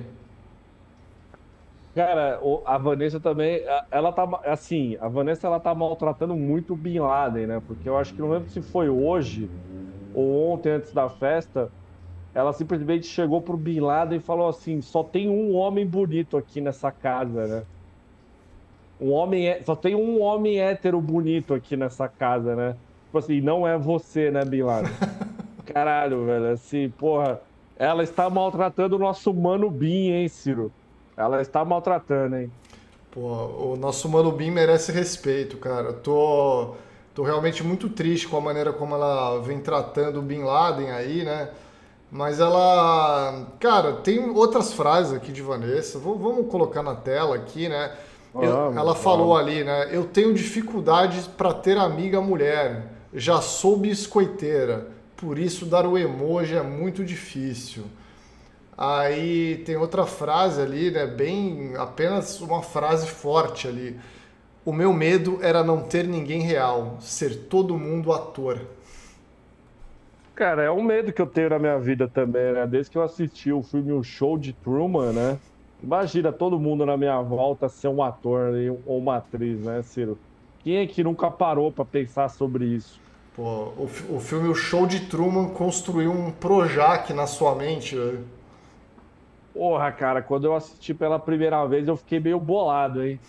Cara, a Vanessa também, ela tá assim, a Vanessa ela tá maltratando muito o Bin Laden, né? Porque eu acho que não lembro se foi hoje ou ontem antes da festa, ela simplesmente chegou pro Bin Laden e falou assim: só tem um homem bonito aqui nessa casa, né? Um homem, só tem um homem hétero bonito aqui nessa casa, né? Tipo assim, não é você, né, Bin Laden? Caralho, velho, assim, porra. Ela está maltratando o nosso mano Bin, hein, Ciro? Ela está maltratando, hein?
Pô, o nosso mano Bin merece respeito, cara. Eu tô, tô realmente muito triste com a maneira como ela vem tratando o Bin Laden aí, né? Mas ela. Cara, tem outras frases aqui de Vanessa. vamos colocar na tela aqui, né? Eu, ela falou ali, né? Eu tenho dificuldades para ter amiga mulher. Já sou biscoiteira. Por isso dar o emoji é muito difícil. Aí tem outra frase ali, né? Bem. apenas uma frase forte ali. O meu medo era não ter ninguém real, ser todo mundo ator.
Cara, é um medo que eu tenho na minha vida também, né? Desde que eu assisti o filme O Show de Truman, né? Imagina todo mundo na minha volta ser um ator ou uma atriz, né, Ciro? Quem é que nunca parou para pensar sobre isso?
Pô, o, o filme O Show de Truman construiu um Projac na sua mente, velho.
Porra, cara, quando eu assisti pela primeira vez eu fiquei meio bolado, hein?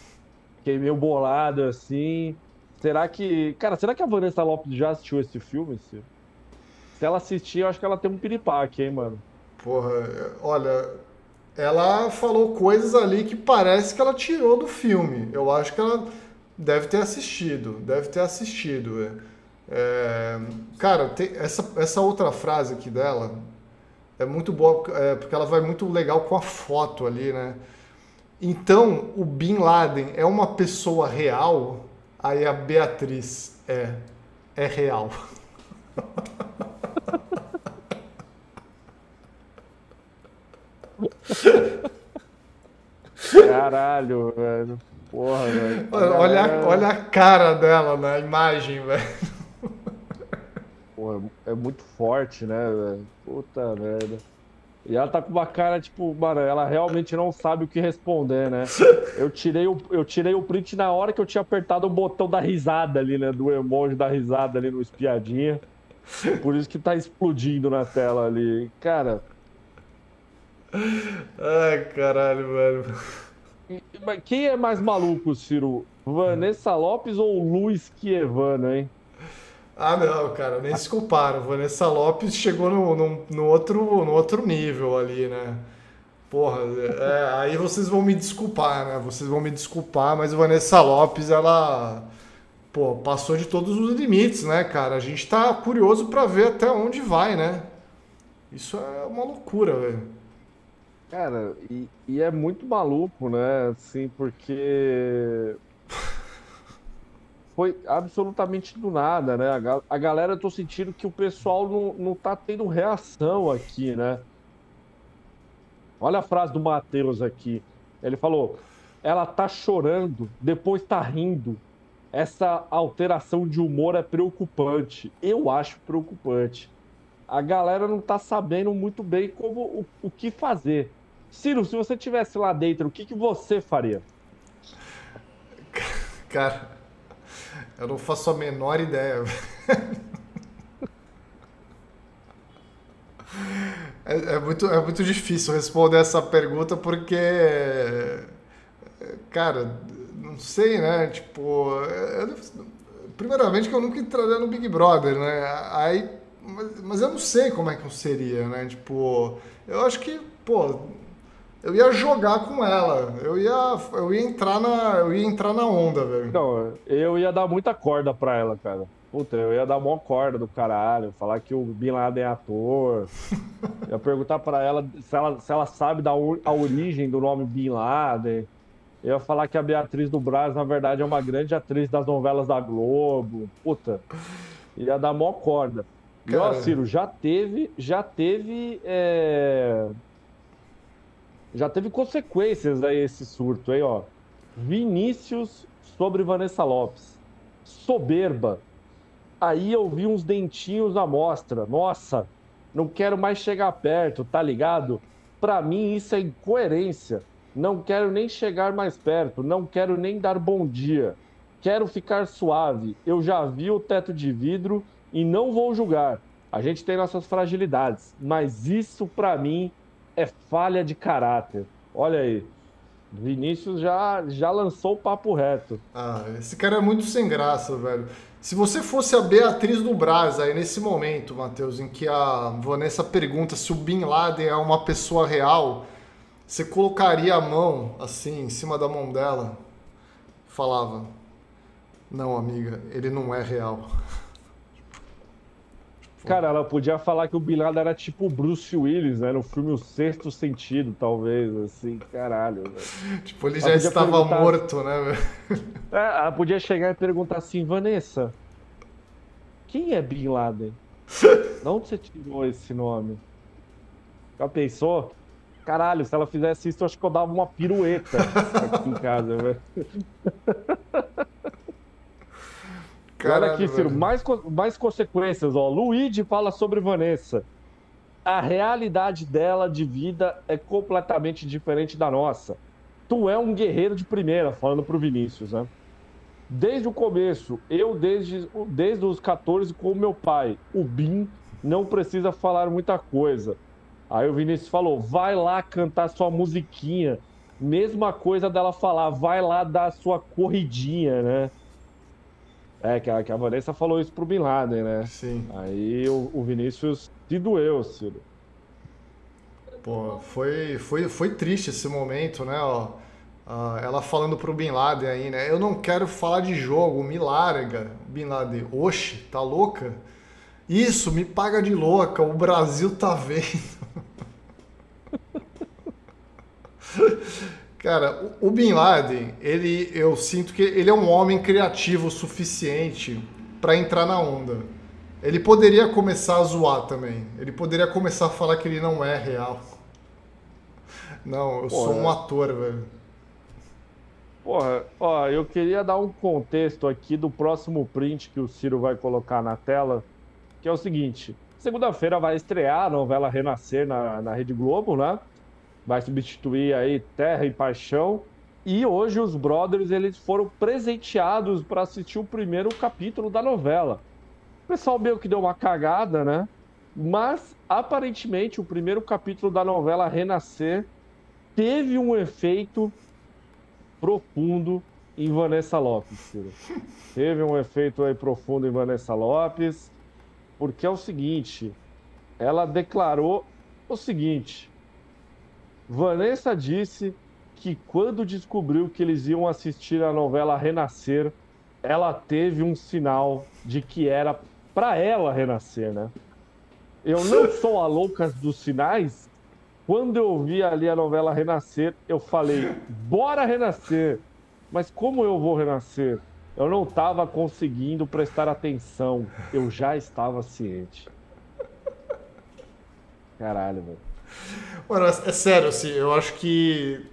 Fiquei meio bolado assim. Será que. Cara, será que a Vanessa Lopes já assistiu esse filme, Ciro? Se ela assistir, eu acho que ela tem um piripaque, hein, mano?
Porra, olha, ela falou coisas ali que parece que ela tirou do filme. Eu acho que ela deve ter assistido, deve ter assistido. É, é cara, essa, essa outra frase aqui dela é muito boa, é, porque ela vai muito legal com a foto ali, né? Então, o Bin Laden é uma pessoa real, aí a Beatriz é, é real.
Caralho, velho. Porra, velho.
Olha, olha a cara dela na imagem, velho.
Porra, é muito forte, né, velho? Puta merda. E ela tá com uma cara, tipo, mano, ela realmente não sabe o que responder, né? Eu tirei o, eu tirei o print na hora que eu tinha apertado o botão da risada ali, né? Do emoji da risada ali no espiadinha. Por isso que tá explodindo na tela ali. Cara,
Ai, caralho, velho.
Quem é mais maluco, Ciro? Vanessa Lopes ou Luiz Kievano, hein?
Ah, não, cara, nem se compara. Vanessa Lopes chegou no, no, no, outro, no outro nível ali, né? Porra, é, aí vocês vão me desculpar, né? Vocês vão me desculpar, mas Vanessa Lopes, ela pô, passou de todos os limites, né, cara? A gente tá curioso para ver até onde vai, né? Isso é uma loucura, velho.
Cara, e, e é muito maluco, né? Assim, porque foi absolutamente do nada, né? A, galera, eu tô sentindo que o pessoal não, não tá tendo reação aqui, né? Olha a frase do Matheus aqui. Ele falou: ela tá chorando, depois tá rindo. Essa alteração de humor é preocupante. Eu acho preocupante. A galera não tá sabendo muito bem como o, o que fazer. Ciro, se você tivesse lá dentro, o que, que você faria?
Cara, eu não faço a menor ideia. É, é, muito, é muito difícil responder essa pergunta porque, cara, não sei, né? Tipo, eu, primeiramente que eu nunca entraria no Big Brother, né? Aí, mas, mas eu não sei como é que eu seria, né? Tipo, eu acho que, pô, eu ia jogar com ela. Eu ia, eu ia entrar na, eu ia entrar na onda, velho.
Não, eu ia dar muita corda pra ela, cara. Puta, eu ia dar uma corda do caralho, falar que o Bin Laden é ator. ia perguntar para ela se, ela se ela sabe da a origem do nome Bin Laden. Eu ia falar que a Beatriz do Braz, na verdade, é uma grande atriz das novelas da Globo. Puta, ia dar mó corda. Cara... E ó, Ciro, já teve, já teve é já teve consequências aí esse surto aí, ó. Vinícius sobre Vanessa Lopes. Soberba. Aí eu vi uns dentinhos à mostra. Nossa, não quero mais chegar perto, tá ligado? Para mim isso é incoerência. Não quero nem chegar mais perto, não quero nem dar bom dia. Quero ficar suave. Eu já vi o teto de vidro e não vou julgar. A gente tem nossas fragilidades, mas isso para mim é falha de caráter. Olha aí. Vinícius já, já lançou o papo reto.
Ah, esse cara é muito sem graça, velho. Se você fosse a Beatriz do Braz aí nesse momento, Matheus, em que a Vanessa pergunta se o Bin Laden é uma pessoa real, você colocaria a mão assim em cima da mão dela? Falava: Não, amiga, ele não é real.
Cara, ela podia falar que o Bin Laden era tipo o Bruce Willis, né? No filme O Sexto Sentido, talvez, assim, caralho. Velho.
Tipo, ele ela já estava perguntar... morto, né, velho?
É, ela podia chegar e perguntar assim, Vanessa, quem é Bin Laden? De onde você tirou esse nome? Já pensou? Caralho, se ela fizesse isso, eu acho que eu dava uma pirueta aqui em casa, velho. Caralho, Olha aqui, Ciro, mais, mais consequências, ó. Luigi fala sobre Vanessa. A realidade dela de vida é completamente diferente da nossa. Tu é um guerreiro de primeira, falando pro Vinícius, né? Desde o começo, eu desde, desde os 14 com o meu pai, o Bim não precisa falar muita coisa. Aí o Vinícius falou: vai lá cantar sua musiquinha. Mesma coisa dela falar, vai lá dar sua corridinha, né? É, que a, que a Vanessa falou isso pro Bin Laden, né?
Sim.
Aí o, o Vinícius se doeu, Ciro.
Pô, foi, foi, foi triste esse momento, né? Ó, uh, ela falando pro Bin Laden aí, né? Eu não quero falar de jogo, me larga. Bin Laden, oxe, tá louca? Isso, me paga de louca, o Brasil tá vendo. Cara, o Bin Laden, ele, eu sinto que ele é um homem criativo o suficiente para entrar na onda. Ele poderia começar a zoar também. Ele poderia começar a falar que ele não é real. Não, eu Porra. sou um ator, velho.
Porra, ó, eu queria dar um contexto aqui do próximo print que o Ciro vai colocar na tela, que é o seguinte. Segunda-feira vai estrear a novela Renascer na, na Rede Globo, né? Vai substituir aí Terra e Paixão. E hoje os brothers eles foram presenteados para assistir o primeiro capítulo da novela. O pessoal meio que deu uma cagada, né? Mas aparentemente o primeiro capítulo da novela Renascer teve um efeito profundo em Vanessa Lopes. Teve um efeito aí profundo em Vanessa Lopes, porque é o seguinte, ela declarou o seguinte: Vanessa disse que quando descobriu que eles iam assistir a novela Renascer, ela teve um sinal de que era para ela renascer, né? Eu não sou a louca dos sinais. Quando eu vi ali a novela Renascer, eu falei: bora renascer. Mas como eu vou renascer? Eu não estava conseguindo prestar atenção. Eu já estava ciente. Caralho, velho.
Mano, é, é sério, assim, eu acho que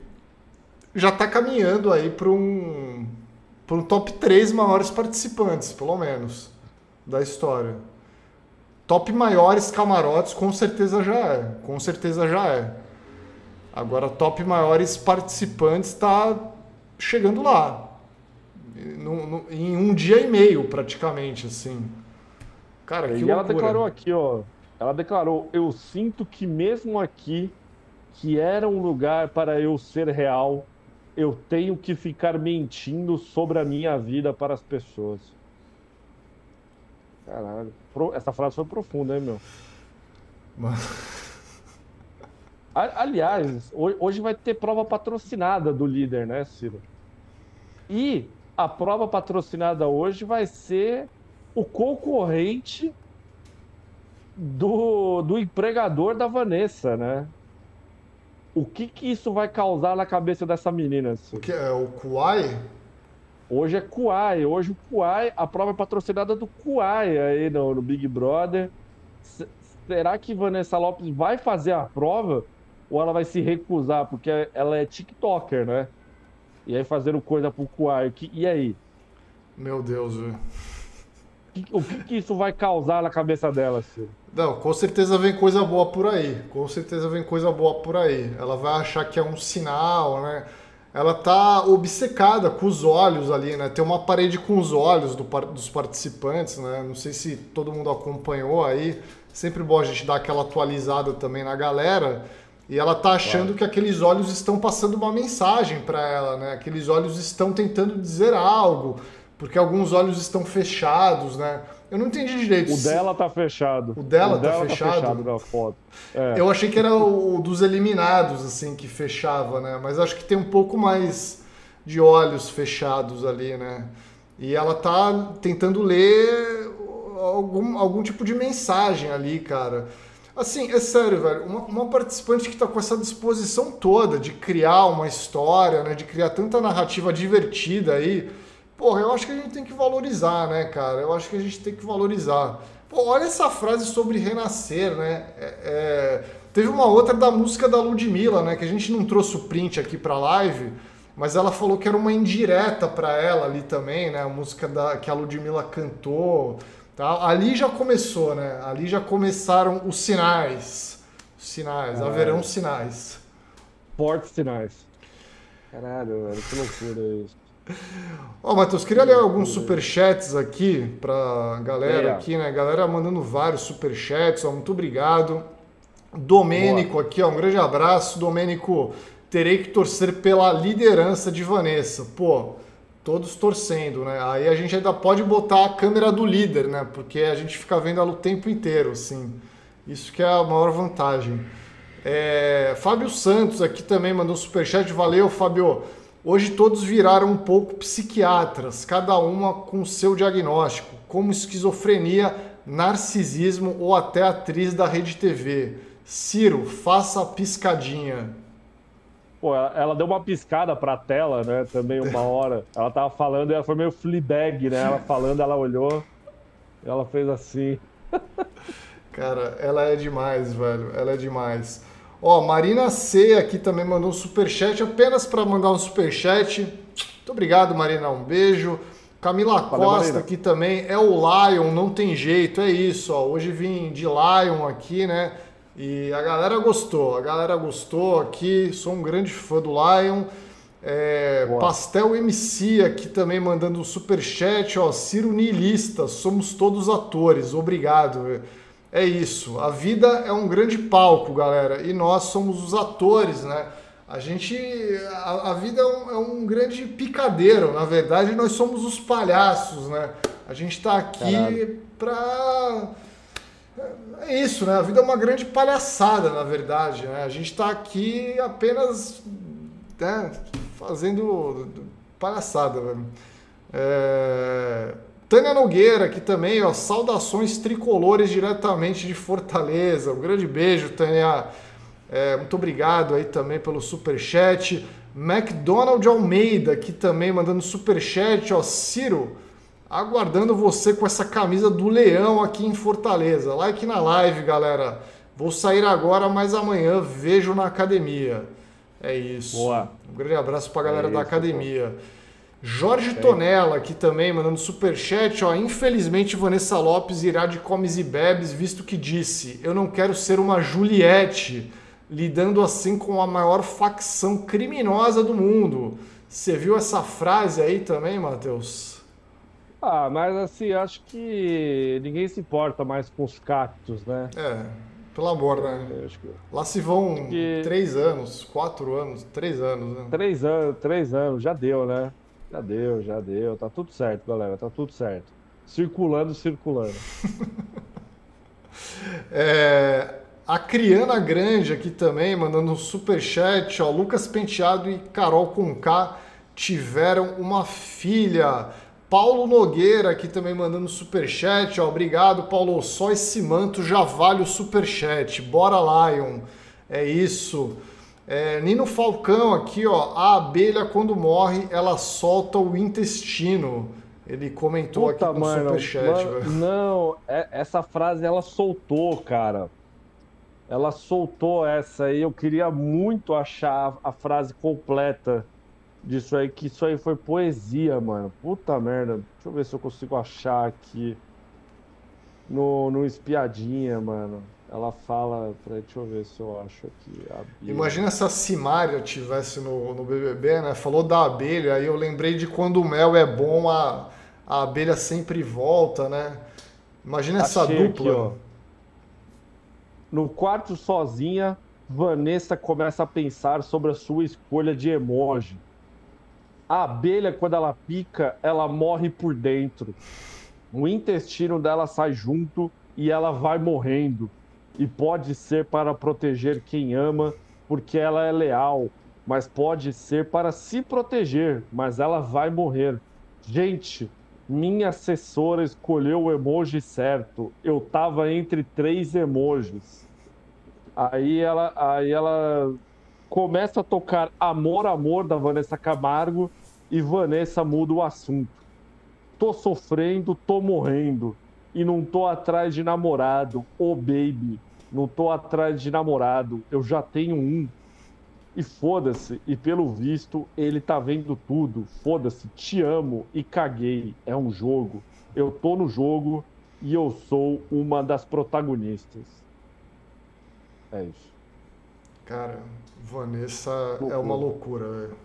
já tá caminhando aí para um, pra um top 3 maiores participantes, pelo menos, da história. Top maiores camarotes, com certeza já é. Com certeza já é. Agora, top maiores participantes está chegando lá. No, no, em um dia e meio, praticamente, assim.
Cara, que E loucura. ela declarou aqui, ó. Ela declarou: Eu sinto que mesmo aqui, que era um lugar para eu ser real, eu tenho que ficar mentindo sobre a minha vida para as pessoas. Caralho. Essa frase foi profunda, hein, meu? Mano. Aliás, hoje vai ter prova patrocinada do líder, né, Ciro? E a prova patrocinada hoje vai ser o concorrente do, do empregador da Vanessa, né? O que que isso vai causar na cabeça dessa menina?
Assim? O que é o Kuai?
Hoje é Kuai, hoje o Kuai, a prova é patrocinada do Kuai aí no, no Big Brother. S será que Vanessa Lopes vai fazer a prova ou ela vai se recusar porque ela é TikToker, né? E aí fazendo coisa pro Kuai, e aí?
Meu Deus, velho
o que, que, isso vai causar na cabeça dela, Ciro?
Não, com certeza vem coisa boa por aí. Com certeza vem coisa boa por aí. Ela vai achar que é um sinal, né? Ela tá obcecada com os olhos ali, né? Tem uma parede com os olhos do, dos participantes, né? Não sei se todo mundo acompanhou aí. Sempre bom a gente dar aquela atualizada também na galera. E ela tá achando claro. que aqueles olhos estão passando uma mensagem para ela, né? Aqueles olhos estão tentando dizer algo, porque alguns olhos estão fechados, né? Eu não entendi direito.
O dela tá fechado.
O dela, o tá, dela fechado? tá fechado
na foto. É.
Eu achei que era o dos eliminados, assim, que fechava, né? Mas acho que tem um pouco mais de olhos fechados ali, né? E ela tá tentando ler algum, algum tipo de mensagem ali, cara. Assim, é sério, velho. Uma, uma participante que está com essa disposição toda de criar uma história, né? De criar tanta narrativa divertida aí. Porra, eu acho que a gente tem que valorizar, né, cara? Eu acho que a gente tem que valorizar. Pô, olha essa frase sobre renascer, né? É, é... Teve uma outra da música da Ludmilla, né? Que a gente não trouxe o print aqui pra live, mas ela falou que era uma indireta para ela ali também, né? A música da, que a Ludmilla cantou. Tá? Ali já começou, né? Ali já começaram os sinais. Os sinais, haverão sinais.
Fortes sinais. Caralho, velho, que loucura isso.
Ó, oh, Matheus, queria ler alguns superchats aqui pra galera aqui, né? Galera mandando vários superchats, ó, muito obrigado. Domênico Boa. aqui, ó, um grande abraço. Domênico, terei que torcer pela liderança de Vanessa. Pô, todos torcendo, né? Aí a gente ainda pode botar a câmera do líder, né? Porque a gente fica vendo ela o tempo inteiro, assim. Isso que é a maior vantagem. É... Fábio Santos aqui também mandou um superchat. Valeu, Fábio. Hoje todos viraram um pouco psiquiatras, cada uma com seu diagnóstico, como esquizofrenia, narcisismo ou até atriz da Rede TV. Ciro, faça a piscadinha.
Pô, ela, ela, deu uma piscada pra tela, né? Também uma hora. Ela tava falando e ela foi meio Fleabag, né? Ela falando, ela olhou e ela fez assim.
Cara, ela é demais, velho. Ela é demais. Ó, Marina C aqui também mandou um superchat, apenas para mandar um superchat. Muito obrigado, Marina. Um beijo. Camila Valeu, Costa Marina. aqui também. É o Lion, não tem jeito. É isso, ó. Hoje vim de Lion aqui, né? E a galera gostou, a galera gostou aqui, sou um grande fã do Lion. É, Pastel MC aqui também mandando um super chat, ó, Ciro Nilista, somos todos atores, obrigado. É isso, a vida é um grande palco, galera, e nós somos os atores, né? A gente, a, a vida é um, é um, grande picadeiro, na verdade nós somos os palhaços, né? A gente está aqui para é isso, né? A vida é uma grande palhaçada, na verdade. Né? A gente está aqui apenas né, fazendo palhaçada, velho. É... Tânia Nogueira aqui também, ó. Saudações tricolores diretamente de Fortaleza. Um grande beijo, Tânia. É, muito obrigado aí também pelo super chat. McDonald Almeida aqui também mandando super chat, ó. Ciro, aguardando você com essa camisa do Leão aqui em Fortaleza. Like na live, galera. Vou sair agora, mas amanhã vejo na academia. É isso.
Boa.
Um grande abraço para a galera é da academia. Jorge. Tonella aqui também, mandando super chat, ó. Infelizmente Vanessa Lopes irá de comes e bebes, visto que disse: "Eu não quero ser uma Juliette, lidando assim com a maior facção criminosa do mundo". Você viu essa frase aí também, Matheus?
Ah, mas assim, acho que ninguém se importa mais com os cactos, né?
É, pelo amor, né? Que... Lá se vão que... três anos, quatro anos, três anos, né?
Três anos, três anos, já deu, né? Já deu, já deu. Tá tudo certo, galera, tá tudo certo. Circulando, circulando.
é, a Criana Grande aqui também, mandando um superchat, ó. Lucas Penteado e Carol Conká tiveram uma filha. Paulo Nogueira aqui também mandando superchat, ó. Obrigado, Paulo. Só esse manto já vale o superchat. Bora, Lion. É isso. É, Nino Falcão aqui, ó. A abelha, quando morre, ela solta o intestino. Ele comentou Puta, aqui no mano, superchat.
Mano, não, é, essa frase ela soltou, cara. Ela soltou essa aí. Eu queria muito achar a frase completa disso aí, que isso aí foi poesia, mano. Puta merda. Deixa eu ver se eu consigo achar aqui. No, no Espiadinha, mano. Ela fala. Peraí, deixa eu ver se eu acho aqui.
Imagina se a Simária tivesse no, no BBB, né? Falou da abelha, aí eu lembrei de quando o mel é bom, a, a abelha sempre volta, né? Imagina Achei essa dupla. Aqui,
No quarto sozinha, Vanessa começa a pensar sobre a sua escolha de emoji. A abelha, quando ela pica, ela morre por dentro. O intestino dela sai junto e ela vai morrendo. E pode ser para proteger quem ama, porque ela é leal, mas pode ser para se proteger, mas ela vai morrer. Gente, minha assessora escolheu o emoji certo. Eu tava entre três emojis. Aí ela, aí ela começa a tocar Amor, Amor da Vanessa Camargo e Vanessa muda o assunto. Tô sofrendo, tô morrendo e não tô atrás de namorado. Oh, baby, não tô atrás de namorado. Eu já tenho um. E foda-se, e pelo visto ele tá vendo tudo. Foda-se, te amo e caguei. É um jogo. Eu tô no jogo e eu sou uma das protagonistas. É isso.
Cara, Vanessa loucura. é uma loucura, velho.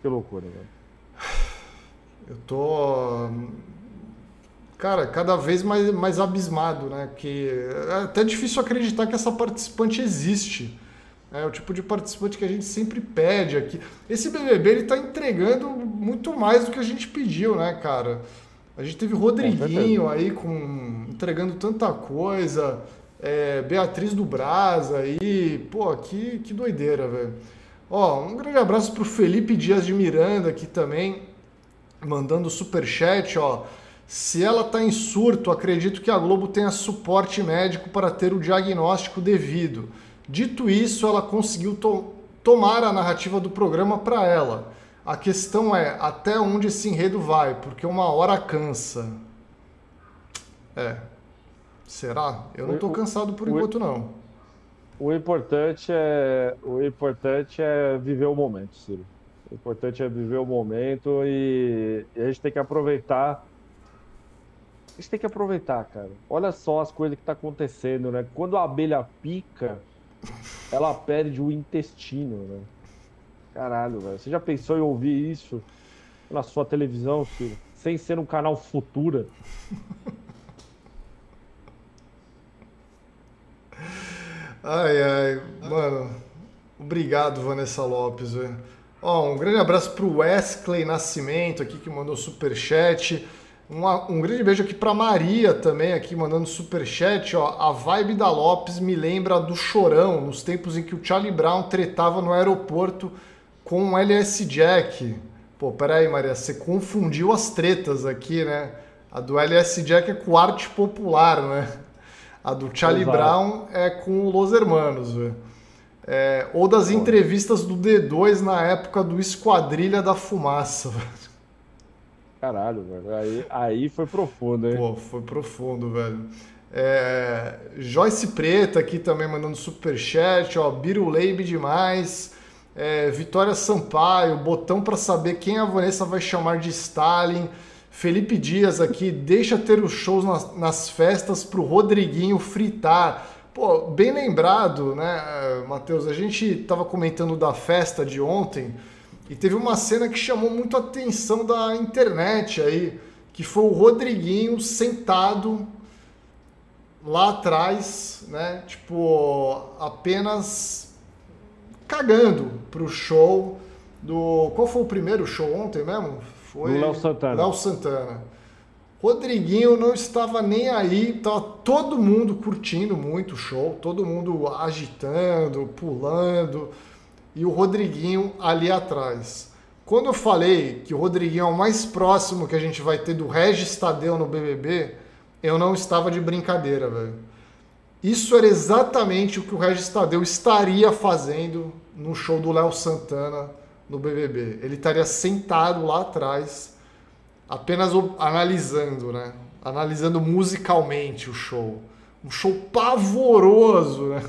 Que loucura, velho.
Eu tô. Cara, cada vez mais, mais abismado, né? Que é até difícil acreditar que essa participante existe. É o tipo de participante que a gente sempre pede aqui. Esse BBB ele tá entregando muito mais do que a gente pediu, né, cara? A gente teve Rodriguinho aí com entregando tanta coisa, é, Beatriz do Brasa aí, pô, que, que doideira, velho. Ó, um grande abraço pro Felipe Dias de Miranda aqui também, mandando super chat, ó. Se ela tá em surto, acredito que a Globo tenha suporte médico para ter o diagnóstico devido. Dito isso, ela conseguiu to tomar a narrativa do programa para ela. A questão é até onde esse enredo vai, porque uma hora cansa. É. Será? Eu não estou cansado por enquanto não.
O importante é o importante é viver o momento, Ciro. O importante é viver o momento e, e a gente tem que aproveitar. A gente tem que aproveitar, cara. Olha só as coisas que tá acontecendo, né? Quando a abelha pica, ela perde o intestino, né? Caralho, velho. Você já pensou em ouvir isso na sua televisão, filho? Sem ser um canal Futura?
Ai, ai, mano. Obrigado, Vanessa Lopes, velho. Ó, um grande abraço pro Wesley Nascimento aqui que mandou super chat. Um, um grande beijo aqui para Maria também, aqui mandando super chat. Ó, a vibe da Lopes me lembra do Chorão, nos tempos em que o Charlie Brown tretava no aeroporto com o LS Jack. Pô, peraí, Maria, você confundiu as tretas aqui, né? A do LS Jack é com arte popular, né? A do Charlie Exato. Brown é com o Los Hermanos, velho. É, ou das entrevistas do D2 na época do Esquadrilha da Fumaça, velho.
Caralho, velho. Aí, aí foi profundo, hein?
Pô, foi profundo, velho. É, Joyce Preta aqui também mandando superchat, ó. Biro Leib demais. É, Vitória Sampaio, botão para saber quem a Vanessa vai chamar de Stalin. Felipe Dias aqui, deixa ter os shows nas, nas festas pro Rodriguinho fritar. Pô, bem lembrado, né, Matheus? A gente tava comentando da festa de ontem. E teve uma cena que chamou muito a atenção da internet aí, que foi o Rodriguinho sentado lá atrás, né? Tipo, apenas cagando pro show do. Qual foi o primeiro show ontem mesmo? Foi.
Léo Santana.
Léo Santana. Rodriguinho não estava nem aí, tava todo mundo curtindo muito o show, todo mundo agitando, pulando e o Rodriguinho ali atrás. Quando eu falei que o Rodriguinho é o mais próximo que a gente vai ter do Regis Tadeu no BBB, eu não estava de brincadeira, velho. Isso era exatamente o que o Regis Tadeu estaria fazendo no show do Léo Santana no BBB. Ele estaria sentado lá atrás, apenas analisando, né? Analisando musicalmente o show. Um show pavoroso, né?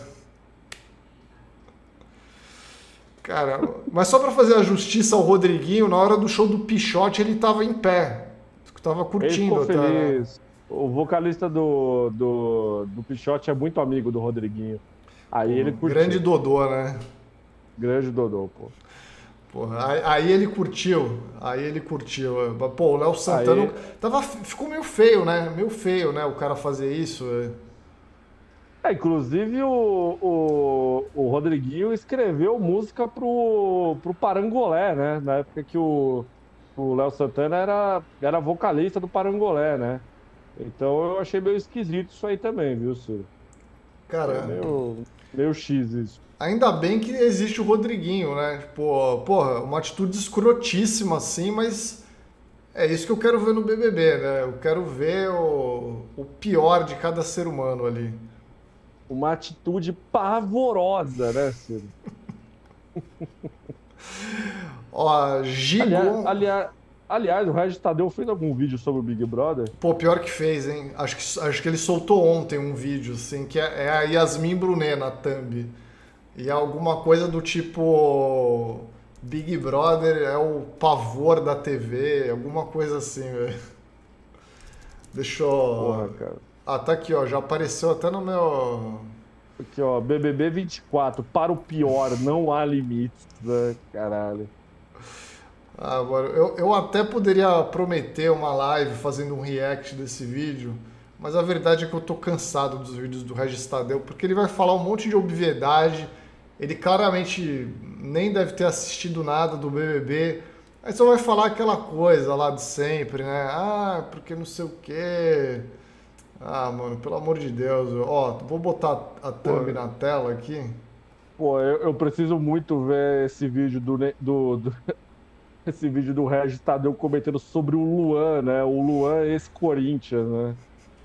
Cara, mas só para fazer a justiça ao Rodriguinho, na hora do show do Pichote ele tava em pé. Tava curtindo
até. Né? O vocalista do, do, do Pichote é muito amigo do Rodriguinho. Aí ele curtiu.
Grande Dodô, né?
Grande Dodô, pô.
Porra, aí, aí, ele curtiu, aí ele curtiu. Pô, o Léo Santana aí... tava, ficou meio feio, né? Meio feio, né? O cara fazer isso. É.
É, inclusive o, o, o, Rodriguinho escreveu música pro, pro Parangolé, né? Na época que o Léo Santana era, era vocalista do Parangolé, né? Então eu achei meio esquisito isso aí também, viu, Ciro?
Cara. É
meio, meio X isso.
Ainda bem que existe o Rodriguinho, né? Tipo, porra, uma atitude escrotíssima assim, mas é isso que eu quero ver no BBB, né? Eu quero ver o, o pior de cada ser humano ali.
Uma atitude pavorosa, né, Ciro?
Ó, Gigo...
Aliás, aliás, aliás, o Regis Tadeu fez algum vídeo sobre o Big Brother?
Pô, pior que fez, hein? Acho que, acho que ele soltou ontem um vídeo, assim, que é, é a Yasmin Brunet na thumb. E é alguma coisa do tipo... Big Brother é o pavor da TV, alguma coisa assim, velho. Deixa eu...
Porra, cara.
Ah, tá aqui, ó. Já apareceu até no meu...
Aqui, ó. BBB 24. Para o pior, não há limites. Né? Caralho.
Agora, eu, eu até poderia prometer uma live fazendo um react desse vídeo, mas a verdade é que eu tô cansado dos vídeos do Regis Tadeu, porque ele vai falar um monte de obviedade, ele claramente nem deve ter assistido nada do BBB, aí só vai falar aquela coisa lá de sempre, né? Ah, porque não sei o quê. Ah, mano, pelo amor de Deus. Ó, vou botar a thumb na tela aqui.
Pô, eu, eu, preciso muito ver esse vídeo do, do, do esse vídeo do Regis Tadeu comentando sobre o Luan, né? O Luan ex-Corinthians, né?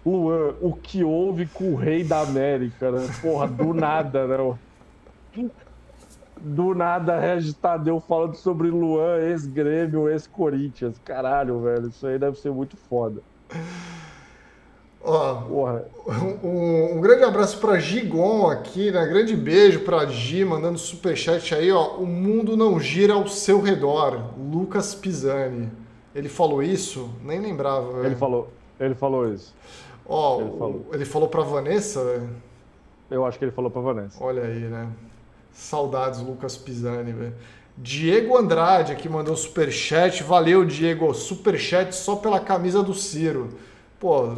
Luan, o que houve com o rei da América, né? Porra, do nada, né? Do nada, Regis Tadeu falando sobre Luan, ex-Grêmio, ex-Corinthians. Caralho, velho, isso aí deve ser muito foda.
Ó, um, um, grande abraço para Gigon aqui, né? Grande beijo para Gi, mandando superchat aí, ó. O mundo não gira ao seu redor. Lucas Pisani. Ele falou isso? Nem lembrava.
Ele falou, ele falou isso.
Ó, ele falou, ele falou pra Vanessa, velho?
Eu acho que ele falou pra Vanessa.
Olha aí, né? Saudades, Lucas Pisani, velho. Diego Andrade aqui mandou superchat. Valeu, Diego. Superchat só pela camisa do Ciro. Pô,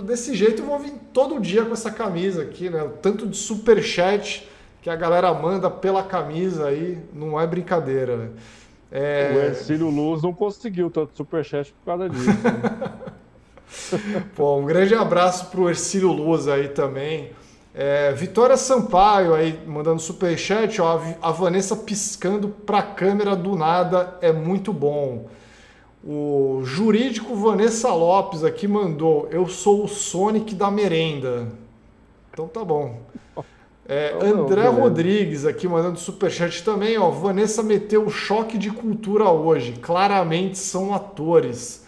desse jeito eu vou vir todo dia com essa camisa aqui, né? Tanto de super chat que a galera manda pela camisa aí, não é brincadeira, né?
É... O Ercílio Luz não conseguiu tanto superchat por causa disso. Né?
Pô, um grande abraço pro Ercílio Luz aí também. É, Vitória Sampaio aí mandando superchat, ó, a Vanessa piscando pra câmera do nada é muito bom. O jurídico Vanessa Lopes aqui mandou: Eu sou o Sonic da merenda. Então tá bom. É, André Rodrigues aqui mandando superchat também, ó. Vanessa meteu choque de cultura hoje. Claramente são atores.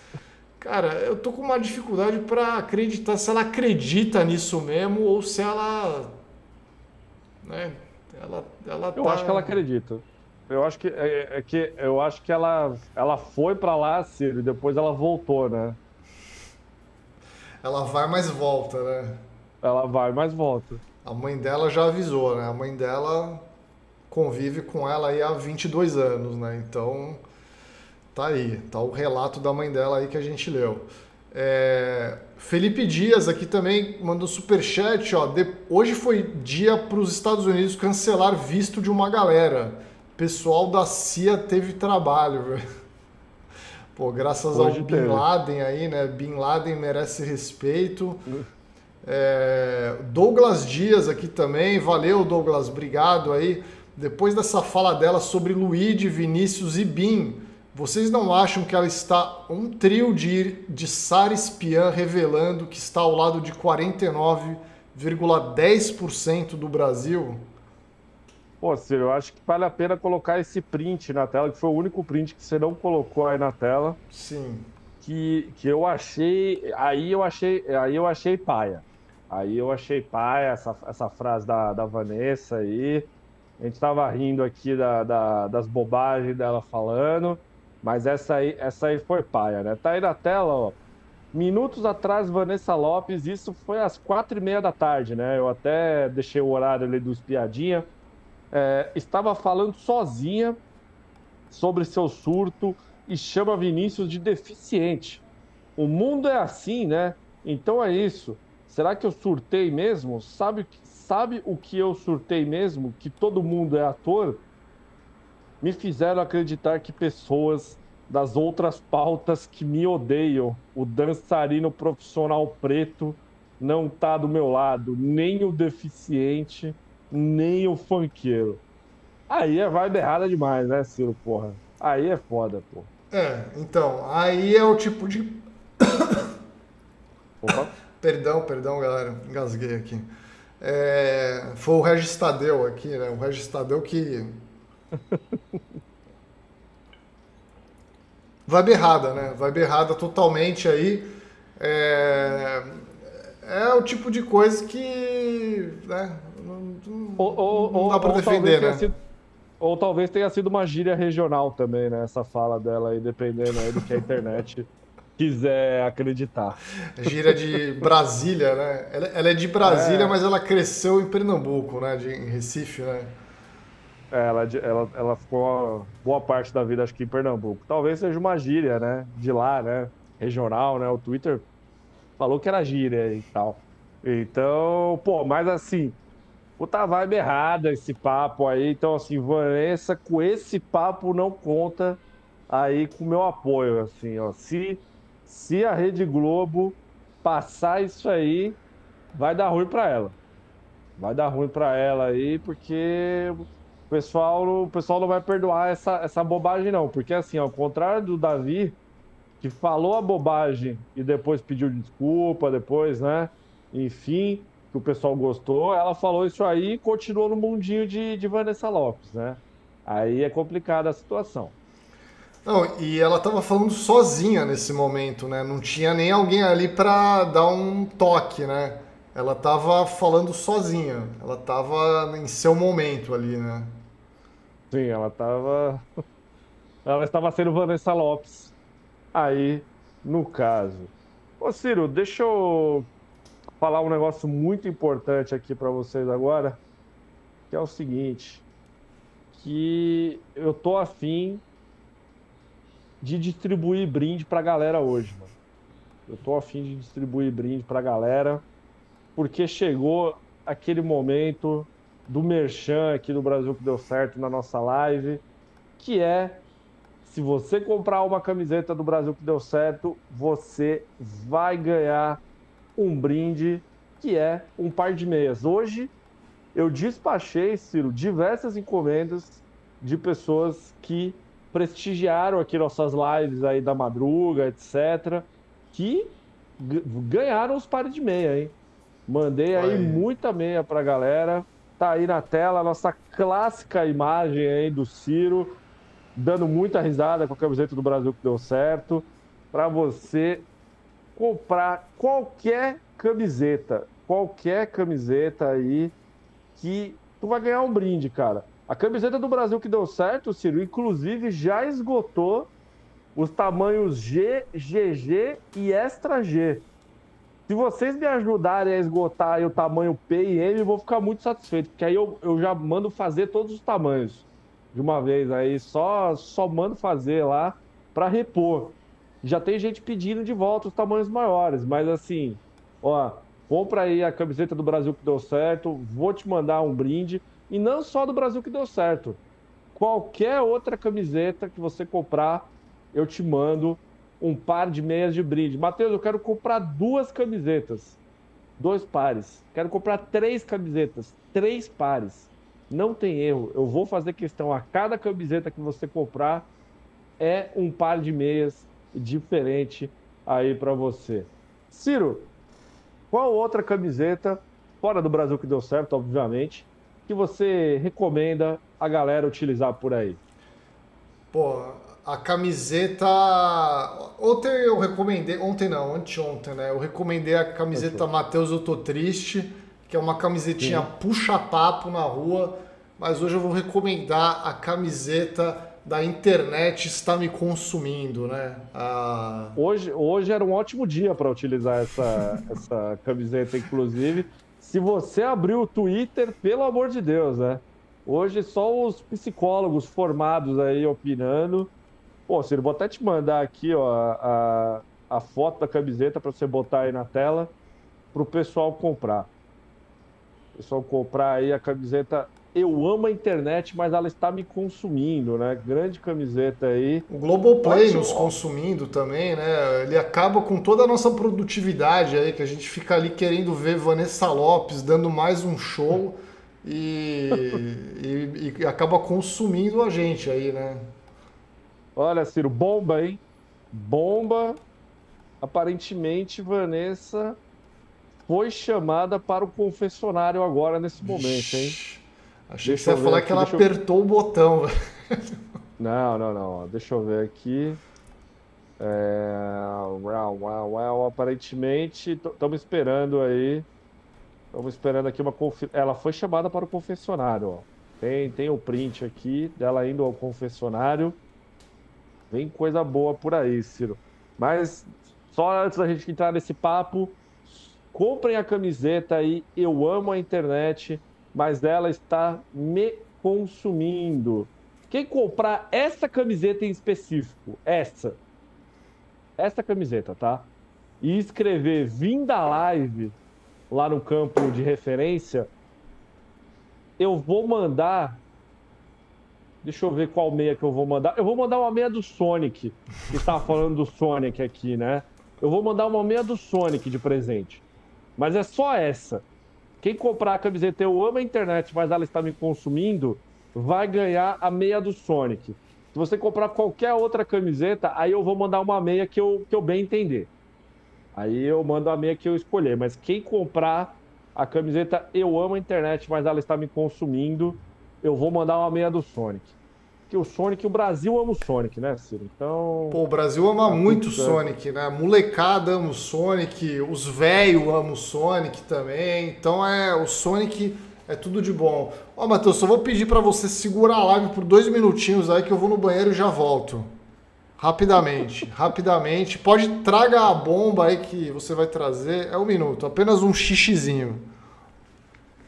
Cara, eu tô com uma dificuldade para acreditar se ela acredita nisso mesmo ou se ela. Né, ela, ela
eu acho que ela acredita. Eu acho que é, é, que eu acho que ela ela foi para lá, Ciro, e depois ela voltou, né?
Ela vai mais volta, né?
Ela vai mais volta.
A mãe dela já avisou, né? A mãe dela convive com ela aí há 22 anos, né? Então, tá aí, tá o relato da mãe dela aí que a gente leu. É... Felipe Dias aqui também mandou super chat, ó. De... Hoje foi dia para os Estados Unidos cancelar visto de uma galera pessoal da CIA teve trabalho, velho. Pô, graças Hoje ao Bin Laden aí, né? Bin Laden merece respeito. É, Douglas Dias aqui também, valeu Douglas, obrigado aí. Depois dessa fala dela sobre Luigi, Vinícius e Bin, vocês não acham que ela está um trio de, de Sara revelando que está ao lado de 49,10% do Brasil?
Pô, Ciro, eu acho que vale a pena colocar esse print na tela, que foi o único print que você não colocou aí na tela.
Sim.
Que, que eu achei. Aí eu achei. Aí eu achei paia. Aí eu achei paia essa, essa frase da, da Vanessa aí. A gente tava rindo aqui da, da, das bobagens dela falando. Mas essa aí, essa aí foi paia, né? Tá aí na tela, ó. Minutos atrás, Vanessa Lopes, isso foi às quatro e meia da tarde, né? Eu até deixei o horário ali do espiadinha é, estava falando sozinha sobre seu surto e chama Vinícius de deficiente. O mundo é assim, né? Então é isso. será que eu surtei mesmo? Sabe, sabe o que eu surtei mesmo? Que todo mundo é ator? Me fizeram acreditar que pessoas das outras pautas que me odeiam, o dançarino profissional preto não tá do meu lado, nem o deficiente, nem o funkeiro. Aí é vibe errada demais, né, Ciro, porra? Aí é foda, pô.
É, então, aí é o tipo de. Opa. perdão, perdão, galera, engasguei aqui. É, foi o Regis Tadeu aqui, né? O Regis Tadeu que. Vibe errada, né? Vibe errada totalmente aí. É, é o tipo de coisa que. Né? Não, não, ou, ou, não dá pra defender, né?
Sido, ou talvez tenha sido uma gíria regional também, né? Essa fala dela aí, dependendo aí do que a internet quiser acreditar.
Gíria de Brasília, né? Ela, ela é de Brasília, é. mas ela cresceu em Pernambuco, né? De, em Recife, né?
É, ela, ela, ela ficou boa parte da vida, acho que em Pernambuco. Talvez seja uma gíria, né? De lá, né? Regional, né? O Twitter falou que era gíria e tal. Então, pô, mas assim, puta vibe errada esse papo aí. Então, assim, Vanessa, com esse papo não conta aí com o meu apoio, assim, ó. Se, se a Rede Globo passar isso aí, vai dar ruim para ela. Vai dar ruim para ela aí, porque o pessoal, o pessoal não vai perdoar essa, essa bobagem, não. Porque, assim, ao contrário do Davi, que falou a bobagem e depois pediu desculpa, depois, né? Enfim, que o pessoal gostou, ela falou isso aí e continuou no mundinho de, de Vanessa Lopes, né? Aí é complicada a situação.
Não, e ela estava falando sozinha nesse momento, né? Não tinha nem alguém ali para dar um toque, né? Ela estava falando sozinha. Ela estava em seu momento ali, né?
Sim, ela estava ela estava sendo Vanessa Lopes aí no caso. Ô Ciro, deixa eu falar um negócio muito importante aqui para vocês agora, que é o seguinte, que eu tô afim de distribuir brinde pra galera hoje, mano. Eu tô afim de distribuir brinde pra galera, porque chegou aquele momento do merchan aqui do Brasil que deu certo na nossa live, que é se você comprar uma camiseta do Brasil que deu certo, você vai ganhar um brinde que é um par de meias. Hoje eu despachei, Ciro, diversas encomendas de pessoas que prestigiaram aqui nossas lives aí da madruga, etc, que ganharam os pares de meia, hein? Mandei aí, aí muita meia pra galera. Tá aí na tela a nossa clássica imagem aí do Ciro dando muita risada com a camiseta do Brasil que deu certo, para você comprar qualquer camiseta, qualquer camiseta aí que tu vai ganhar um brinde, cara. A camiseta do Brasil que deu certo, Ciro, inclusive já esgotou os tamanhos G, GG e Extra G. Se vocês me ajudarem a esgotar o tamanho P e M, eu vou ficar muito satisfeito, porque aí eu, eu já mando fazer todos os tamanhos de uma vez aí, só, só mando fazer lá para repor. Já tem gente pedindo de volta os tamanhos maiores, mas assim, ó, compra aí a camiseta do Brasil que deu certo, vou te mandar um brinde, e não só do Brasil que deu certo. Qualquer outra camiseta que você comprar, eu te mando um par de meias de brinde. Matheus, eu quero comprar duas camisetas, dois pares. Quero comprar três camisetas, três pares. Não tem erro. Eu vou fazer questão a cada camiseta que você comprar é um par de meias diferente aí para você. Ciro, qual outra camiseta fora do Brasil que deu certo, obviamente, que você recomenda a galera utilizar por aí?
Pô, a camiseta. Ontem eu recomendei. Ontem não, anteontem, né? Eu recomendei a camiseta Matheus Eu Tô Triste que é uma camisetinha puxa-papo na rua, mas hoje eu vou recomendar a camiseta da internet está me consumindo, né?
A... Hoje, hoje era um ótimo dia para utilizar essa, essa camiseta, inclusive. Se você abrir o Twitter, pelo amor de Deus, né? Hoje só os psicólogos formados aí opinando. Pô, Ciro, vou até te mandar aqui ó, a, a foto da camiseta para você botar aí na tela. pro pessoal comprar. O pessoal comprar aí a camiseta eu amo a internet, mas ela está me consumindo, né? Grande camiseta aí.
O Globoplay nos consumindo também, né? Ele acaba com toda a nossa produtividade aí, que a gente fica ali querendo ver Vanessa Lopes dando mais um show e, e, e acaba consumindo a gente aí, né?
Olha, Ciro, bomba, hein? Bomba. Aparentemente, Vanessa foi chamada para o confessionário agora nesse momento, hein?
Achei deixa que você ia falar aqui, que ela apertou eu... o botão.
Não, não, não. Deixa eu ver aqui. É... Aparentemente, estamos esperando aí. Estamos esperando aqui uma confi... Ela foi chamada para o confessionário, ó. Tem, tem o print aqui dela indo ao confessionário. Vem coisa boa por aí, Ciro. Mas só antes da gente entrar nesse papo, comprem a camiseta aí. Eu amo a internet mas ela está me consumindo. Quem comprar essa camiseta em específico, essa, essa camiseta, tá? E escrever vim da live lá no campo de referência, eu vou mandar. Deixa eu ver qual meia que eu vou mandar. Eu vou mandar uma meia do Sonic, que tá falando do Sonic aqui, né? Eu vou mandar uma meia do Sonic de presente. Mas é só essa. Quem comprar a camiseta Eu Amo a Internet, mas ela está me consumindo, vai ganhar a meia do Sonic. Se você comprar qualquer outra camiseta, aí eu vou mandar uma meia que eu, que eu bem entender. Aí eu mando a meia que eu escolher. Mas quem comprar a camiseta Eu Amo a Internet, mas ela está me consumindo, eu vou mandar uma meia do Sonic que o Sonic, o Brasil ama o Sonic, né, Ciro? Então.
Pô, o Brasil ama tá muito o Sonic, né? A molecada ama o Sonic, os velhos amam o Sonic também. Então é o Sonic é tudo de bom. Ó, Matheus, só vou pedir para você segurar a live por dois minutinhos aí que eu vou no banheiro e já volto. Rapidamente, rapidamente. Pode traga a bomba aí que você vai trazer. É um minuto, apenas um xixizinho.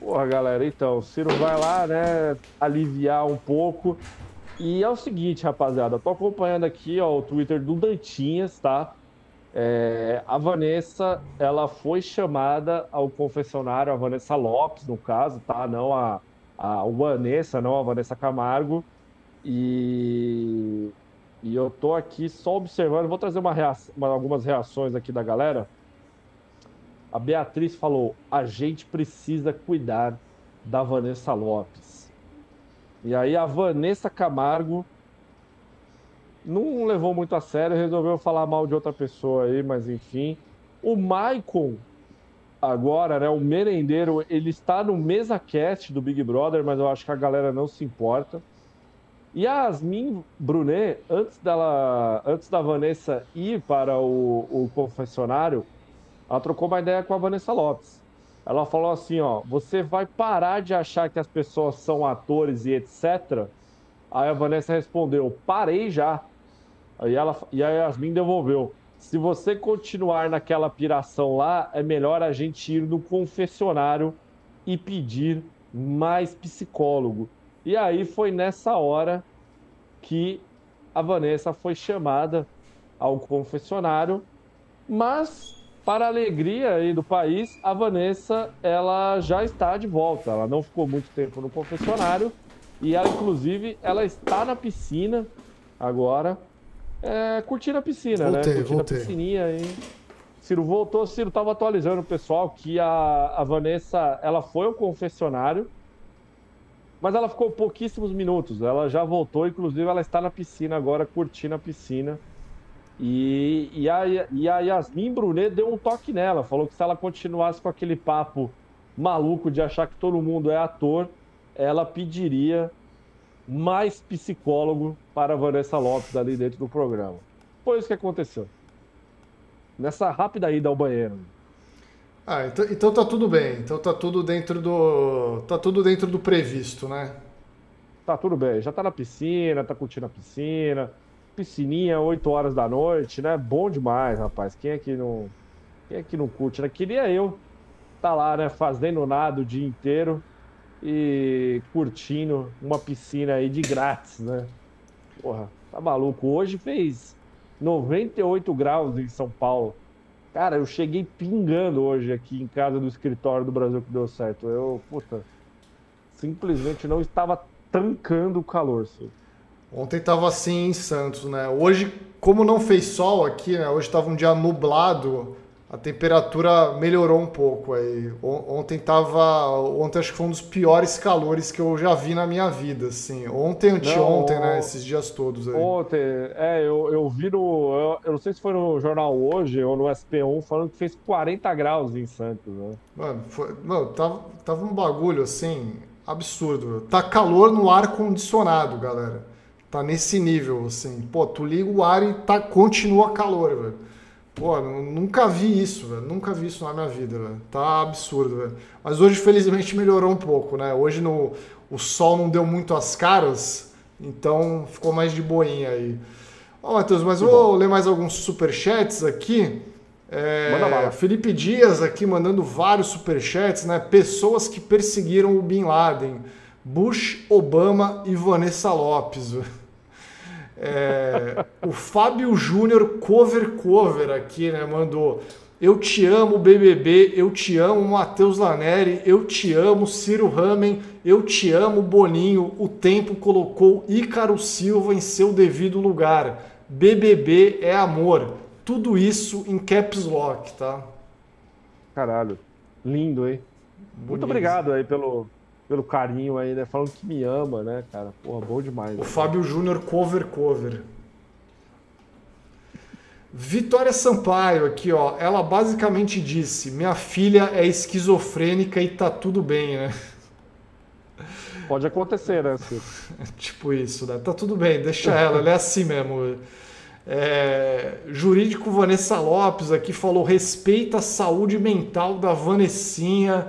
Porra, galera, então, o Ciro vai lá, né, aliviar um pouco. E é o seguinte, rapaziada, tô acompanhando aqui ó, o Twitter do Dantinhas, tá? É, a Vanessa, ela foi chamada ao confessionário, a Vanessa Lopes, no caso, tá? Não a, a Vanessa, não a Vanessa Camargo. E, e eu tô aqui só observando, vou trazer uma reação, algumas reações aqui da galera. A Beatriz falou: a gente precisa cuidar da Vanessa Lopes. E aí a Vanessa Camargo não levou muito a sério, resolveu falar mal de outra pessoa aí, mas enfim. O Maicon, agora, né, o merendeiro, ele está no mesa cast do Big Brother, mas eu acho que a galera não se importa. E a Yasmin Brunet, antes dela, antes da Vanessa ir para o, o confessionário, ela trocou uma ideia com a Vanessa Lopes. Ela falou assim, ó, você vai parar de achar que as pessoas são atores e etc. Aí a Vanessa respondeu, parei já. Aí ela e a Yasmin devolveu. Se você continuar naquela piração lá, é melhor a gente ir no confessionário e pedir mais psicólogo. E aí foi nessa hora que a Vanessa foi chamada ao confessionário, mas para a alegria aí do país, a Vanessa ela já está de volta. Ela não ficou muito tempo no confessionário e ela, inclusive, ela está na piscina agora, é, curtindo a piscina,
voltei,
né?
Curtindo voltei.
a piscininha aí. Ciro voltou, Ciro estava atualizando o pessoal que a, a Vanessa ela foi ao confessionário, mas ela ficou pouquíssimos minutos. Ela já voltou, inclusive ela está na piscina agora, curtindo a piscina. E, e, a, e a Yasmin Brunet deu um toque nela, falou que se ela continuasse com aquele papo maluco de achar que todo mundo é ator, ela pediria mais psicólogo para Vanessa Lopes ali dentro do programa. Foi isso que aconteceu. Nessa rápida ida ao banheiro.
Ah, então, então tá tudo bem. Então tá tudo dentro do. tá tudo dentro do previsto, né?
Tá tudo bem. Já tá na piscina, tá curtindo a piscina piscininha 8 horas da noite, né? Bom demais, rapaz. Quem é que não, quem é que não curte, né? Queria eu tá lá, né, fazendo nada o dia inteiro e curtindo uma piscina aí de grátis, né? Porra, tá maluco. Hoje fez 98 graus em São Paulo. Cara, eu cheguei pingando hoje aqui em casa do escritório do Brasil que deu certo. Eu, puta, simplesmente não estava tancando o calor, senhor.
Ontem estava assim em Santos, né? Hoje, como não fez sol aqui, né? Hoje estava um dia nublado, a temperatura melhorou um pouco aí. Ontem tava, ontem acho que foi um dos piores calores que eu já vi na minha vida, assim. Ontem, anteontem, né? Esses dias todos aí.
Ontem, é, eu, eu vi no, eu, eu, não sei se foi no jornal hoje ou no SP1 falando que fez 40 graus em Santos, né?
Mano, foi, mano tava, tava um bagulho assim absurdo. Tá calor no ar condicionado, galera. Tá nesse nível, assim. Pô, tu liga o ar e tá, continua calor, velho. Pô, nunca vi isso, velho. Nunca vi isso na minha vida, velho. Tá absurdo, velho. Mas hoje, felizmente, melhorou um pouco, né? Hoje no, o sol não deu muito as caras, então ficou mais de boinha aí. Ó, Matheus, mas eu vou ler mais alguns superchats aqui. É, Manda bala. Felipe Dias aqui mandando vários superchats, né? Pessoas que perseguiram o Bin Laden. Bush, Obama e Vanessa Lopes. É, o Fábio Júnior cover cover aqui, né? Mandou. Eu te amo, BBB. Eu te amo, Matheus Laneri. Eu te amo, Ciro Ramen. Eu te amo, Boninho. O tempo colocou Ícaro Silva em seu devido lugar. BBB é amor. Tudo isso em caps lock, tá?
Caralho. Lindo, hein? Bonito. Muito obrigado aí pelo, pelo carinho aí, né? Falando que me ama, né, cara? Porra, bom demais. O
né? Fábio Júnior cover cover. Vitória Sampaio aqui, ó. Ela basicamente disse: "Minha filha é esquizofrênica e tá tudo bem, né?"
Pode acontecer, né,
tipo isso, né? Tá tudo bem, deixa ela, ela é assim mesmo. É, jurídico Vanessa Lopes aqui falou: respeita a saúde mental da Vanessinha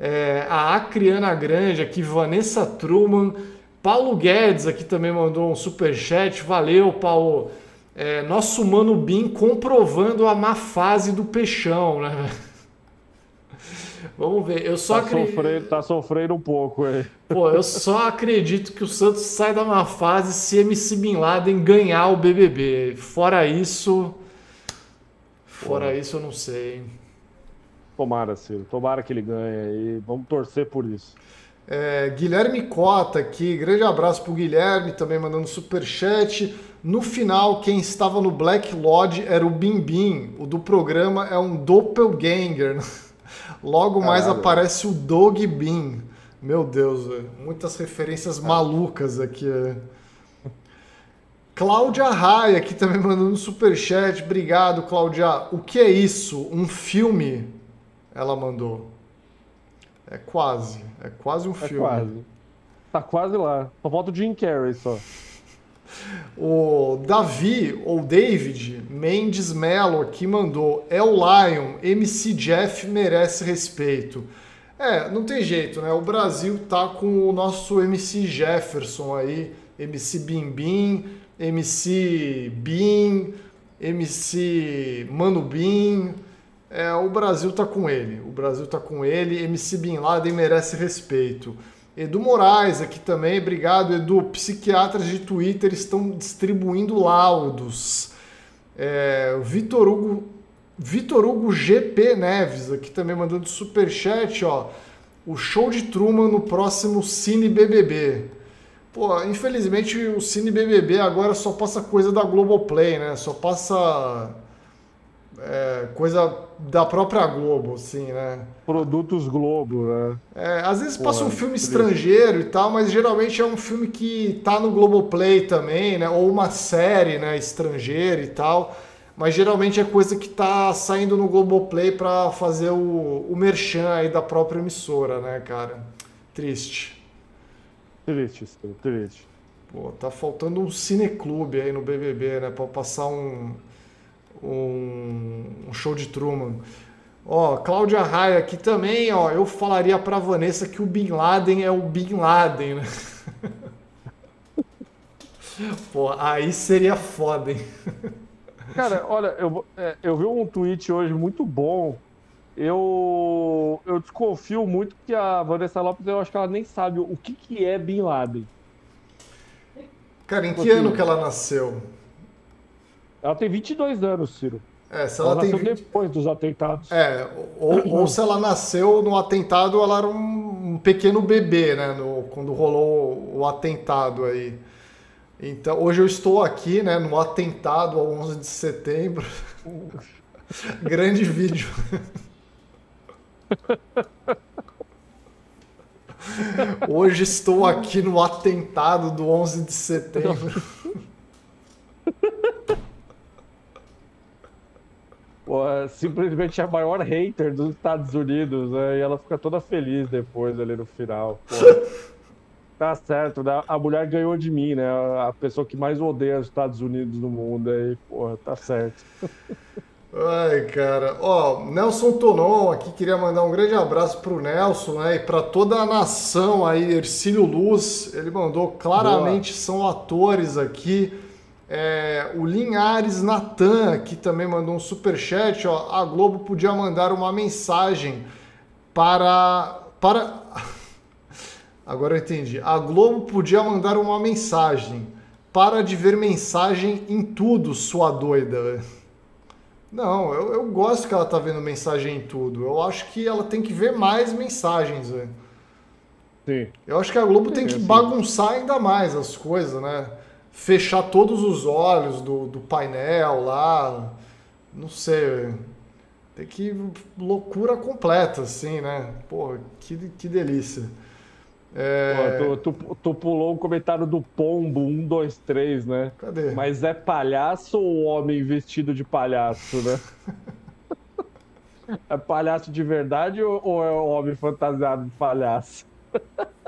é, a Acriana Grande aqui, Vanessa Truman, Paulo Guedes aqui também mandou um super chat, valeu Paulo. É, nosso mano Bin comprovando a má fase do Peixão, né? Vamos ver, eu só
tá acredito... Sofrendo, tá sofrendo um pouco aí.
Pô, eu só acredito que o Santos sai da má fase se MC Bin Laden ganhar o BBB. Fora isso... Fora Pô. isso eu não sei,
Tomara, Ciro. Tomara que ele ganhe e vamos torcer por isso.
É, Guilherme Cota aqui, grande abraço pro Guilherme, também mandando super chat. No final, quem estava no Black Lodge era o Bim Bim. O do programa é um doppelganger. Logo mais Caralho. aparece o Dog Bim. Meu Deus, muitas referências malucas aqui. Cláudia Raia aqui também mandando super chat. Obrigado, Cláudia. O que é isso? Um filme? Ela mandou. É quase. É quase um é filme.
Quase. Tá quase lá. Só falta o Jim Carrey só.
O Davi, ou David, Mendes Mello aqui mandou. É o Lion, MC Jeff merece respeito. É, não tem jeito, né? O Brasil tá com o nosso MC Jefferson aí, MC Bim Bim, MC Bim, MC Mano Bim. É, o Brasil tá com ele. O Brasil tá com ele. MC Bin Laden merece respeito. Edu Moraes aqui também, obrigado Edu. Psiquiatras de Twitter estão distribuindo laudos. É, Vitor Hugo, Vitor Hugo GP Neves aqui também mandando super chat, ó. O show de Truman no próximo Cine BBB. Pô, infelizmente o Cine BBB agora só passa coisa da Globoplay, né? Só passa é, coisa da própria Globo, assim, né?
Produtos Globo, né?
É, às vezes passa um filme estrangeiro e tal, mas geralmente é um filme que tá no Globoplay também, né? Ou uma série, né, estrangeira e tal. Mas geralmente é coisa que tá saindo no Globoplay para fazer o, o merchan aí da própria emissora, né, cara? Triste.
Triste, triste.
Pô, tá faltando um cineclube aí no BBB, né? Pra passar um, um, show de Truman. Ó, Cláudia Raia aqui também, ó, eu falaria pra Vanessa que o Bin Laden é o Bin Laden, né? Pô, aí seria foda, hein?
Cara, olha, eu, é, eu vi um tweet hoje muito bom. Eu, eu desconfio muito que a Vanessa Lopes, eu acho que ela nem sabe o que, que é Bin Laden.
Cara, em que ano que ela nasceu?
Ela tem 22 anos, Ciro. É, se ela, ela tem... nasceu depois dos atentados.
É, ou, ou se ela nasceu no atentado, ela era um, um pequeno bebê, né? No, quando rolou o atentado aí. Então, hoje eu estou aqui, né, no atentado ao 11 de setembro. Grande vídeo. Hoje estou aqui no atentado do 11 de setembro.
Pô, é simplesmente a maior hater dos Estados Unidos, né? E ela fica toda feliz depois ali no final. Pô, tá certo, né? A mulher ganhou de mim, né? A pessoa que mais odeia os Estados Unidos no mundo aí, pô, tá certo.
Ai, cara. Ó, Nelson Tonon aqui queria mandar um grande abraço pro Nelson, né? E pra toda a nação aí, Ercílio Luz. Ele mandou claramente, Boa. são atores aqui. É, o Linhares Natan aqui também mandou um super chat, ó. A Globo podia mandar uma mensagem para para Agora eu entendi. A Globo podia mandar uma mensagem. Para de ver mensagem em tudo, sua doida. Não, eu, eu gosto que ela tá vendo mensagem em tudo. Eu acho que ela tem que ver mais mensagens, velho. Sim. Eu acho que a Globo tem que bagunçar ainda mais as coisas, né? Fechar todos os olhos do, do painel lá. Não sei, Tem que. loucura completa, assim, né? Pô, que, que delícia.
É... Pô, tu, tu, tu, pulou o comentário do Pombo 123, né?
Cadê?
Mas é palhaço ou homem vestido de palhaço, né? é palhaço de verdade ou, ou é homem fantasiado de palhaço?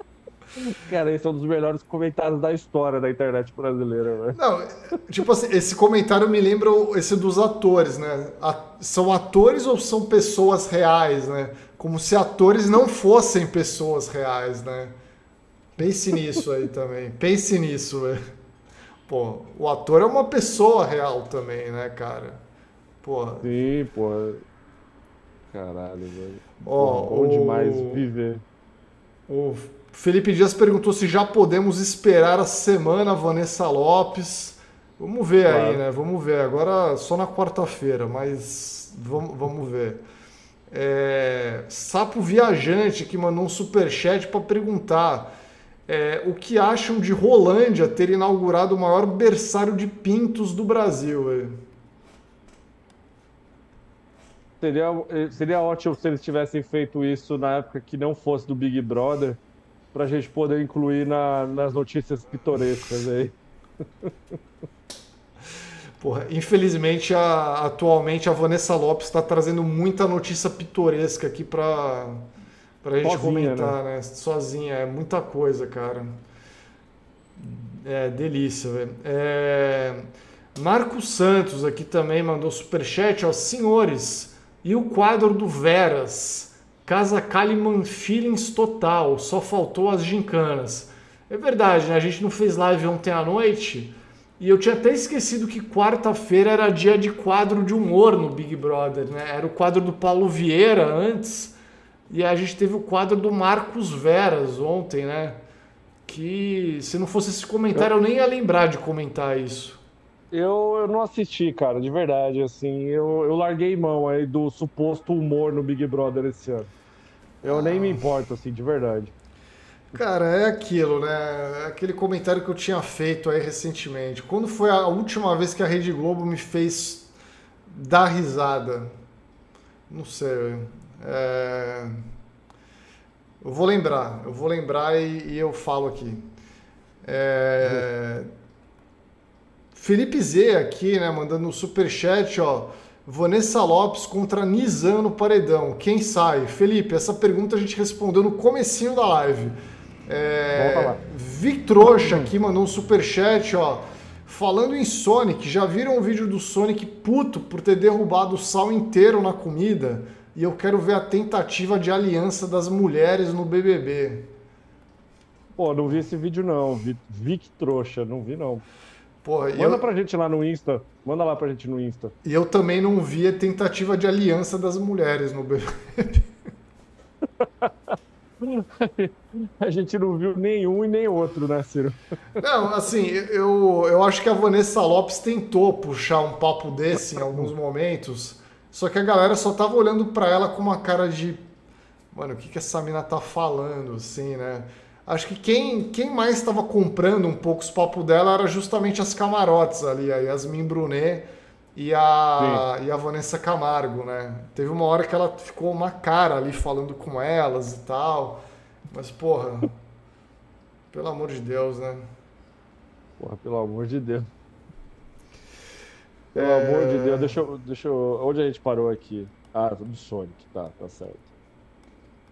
Cara, esse é um dos melhores comentários da história da internet brasileira, velho.
Não, tipo assim, esse comentário me lembra esse dos atores, né? são atores ou são pessoas reais, né? Como se atores não fossem pessoas reais, né? Pense nisso aí também. Pense nisso, velho. Pô, o ator é uma pessoa real também, né, cara?
Pô. Sim, pô. Caralho, velho. Ó, bom o... demais viver.
O Felipe Dias perguntou se já podemos esperar a semana Vanessa Lopes. Vamos ver claro. aí, né? Vamos ver. Agora só na quarta-feira, mas vamos, vamos ver. É... Sapo Viajante que mandou um superchat para perguntar é, o que acham de Rolândia ter inaugurado o maior berçário de pintos do Brasil.
Seria, seria ótimo se eles tivessem feito isso na época que não fosse do Big Brother para a gente poder incluir na, nas notícias pitorescas aí.
Porra, infelizmente, a, atualmente a Vanessa Lopes está trazendo muita notícia pitoresca aqui para a gente Sozinha, comentar, né? né? Sozinha, é muita coisa, cara. É delícia, velho. É... Marcos Santos aqui também mandou superchat, ó. Senhores, e o quadro do Veras? Casa Kalimann Feelings total, só faltou as gincanas. É verdade, né? A gente não fez live ontem à noite e eu tinha até esquecido que quarta-feira era dia de quadro de humor no Big Brother, né? Era o quadro do Paulo Vieira antes e a gente teve o quadro do Marcos Veras ontem, né? Que se não fosse esse comentário eu nem ia lembrar de comentar isso.
Eu, eu não assisti, cara, de verdade, assim, eu, eu larguei mão aí do suposto humor no Big Brother esse ano. Eu ah. nem me importo, assim, de verdade.
Cara, é aquilo, né? É aquele comentário que eu tinha feito aí recentemente. Quando foi a última vez que a Rede Globo me fez dar risada? Não sei. É... Eu vou lembrar, eu vou lembrar e, e eu falo aqui. É... Uhum. Felipe Z aqui, né, mandando um super chat, ó. Vanessa Lopes contra Nizam no paredão. Quem sai? Felipe, essa pergunta a gente respondeu no comecinho da live. É, Victroxa aqui mandou um super chat, ó. Falando em Sonic, já viram o vídeo do Sonic puto por ter derrubado o sal inteiro na comida? E eu quero ver a tentativa de aliança das mulheres no BBB.
Pô, não vi esse vídeo não. Vic trouxa, não vi não. Porra, Manda eu... pra gente lá no Insta. Manda lá pra gente no Insta.
E eu também não vi a tentativa de aliança das mulheres no BBB.
A gente não viu nenhum e nem outro, né, Ciro?
Não, assim, eu, eu acho que a Vanessa Lopes tentou puxar um papo desse em alguns momentos, só que a galera só tava olhando para ela com uma cara de. Mano, o que, que essa mina tá falando, assim, né? Acho que quem, quem mais estava comprando um pouco os papos dela era justamente as camarotes ali, a Yasmin Brunet e a, e a Vanessa Camargo, né? Teve uma hora que ela ficou uma cara ali falando com elas e tal. Mas, porra, pelo amor de Deus, né?
Porra, pelo amor de Deus. Pelo é... amor de Deus, deixa eu, deixa eu. Onde a gente parou aqui? Ah, do Sonic, tá, tá certo.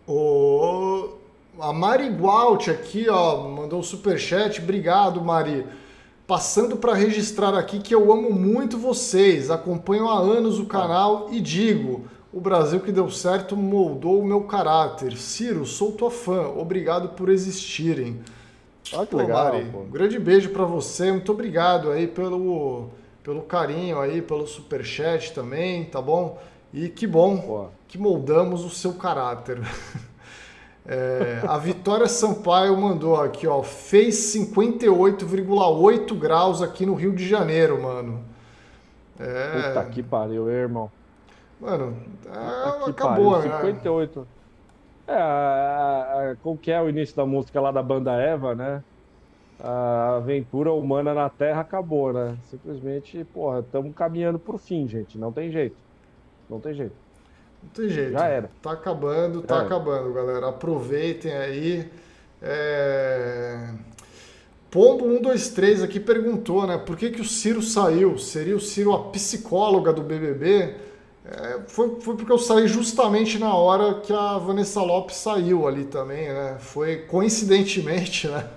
O... A Mari Gualt aqui, ó, mandou um superchat. Obrigado, Mari. Passando para registrar aqui que eu amo muito vocês, acompanho há anos o canal e digo: o Brasil que deu certo moldou o meu caráter. Ciro, sou tua fã, obrigado por existirem.
Ah, que pô, legal, Mari,
um grande beijo para você, muito obrigado aí pelo, pelo carinho aí, pelo superchat também, tá bom? E que bom pô. que moldamos o seu caráter. É, a Vitória Sampaio mandou aqui, ó, fez 58,8 graus aqui no Rio de Janeiro, mano.
É... Puta que pariu, irmão.
Mano, é, acabou, pariu,
né? 58. É, a, a, qual que é o início da música lá da banda Eva, né? A aventura humana na Terra acabou, né? Simplesmente, porra, estamos caminhando pro fim, gente. Não tem jeito. Não tem jeito.
Não tem jeito.
Já era.
Tá acabando, tá acabando, galera. Aproveitem aí. É... Pombo 123 aqui perguntou, né? Por que, que o Ciro saiu? Seria o Ciro a psicóloga do BBB? É, foi, foi porque eu saí justamente na hora que a Vanessa Lopes saiu ali também, né? Foi coincidentemente, né?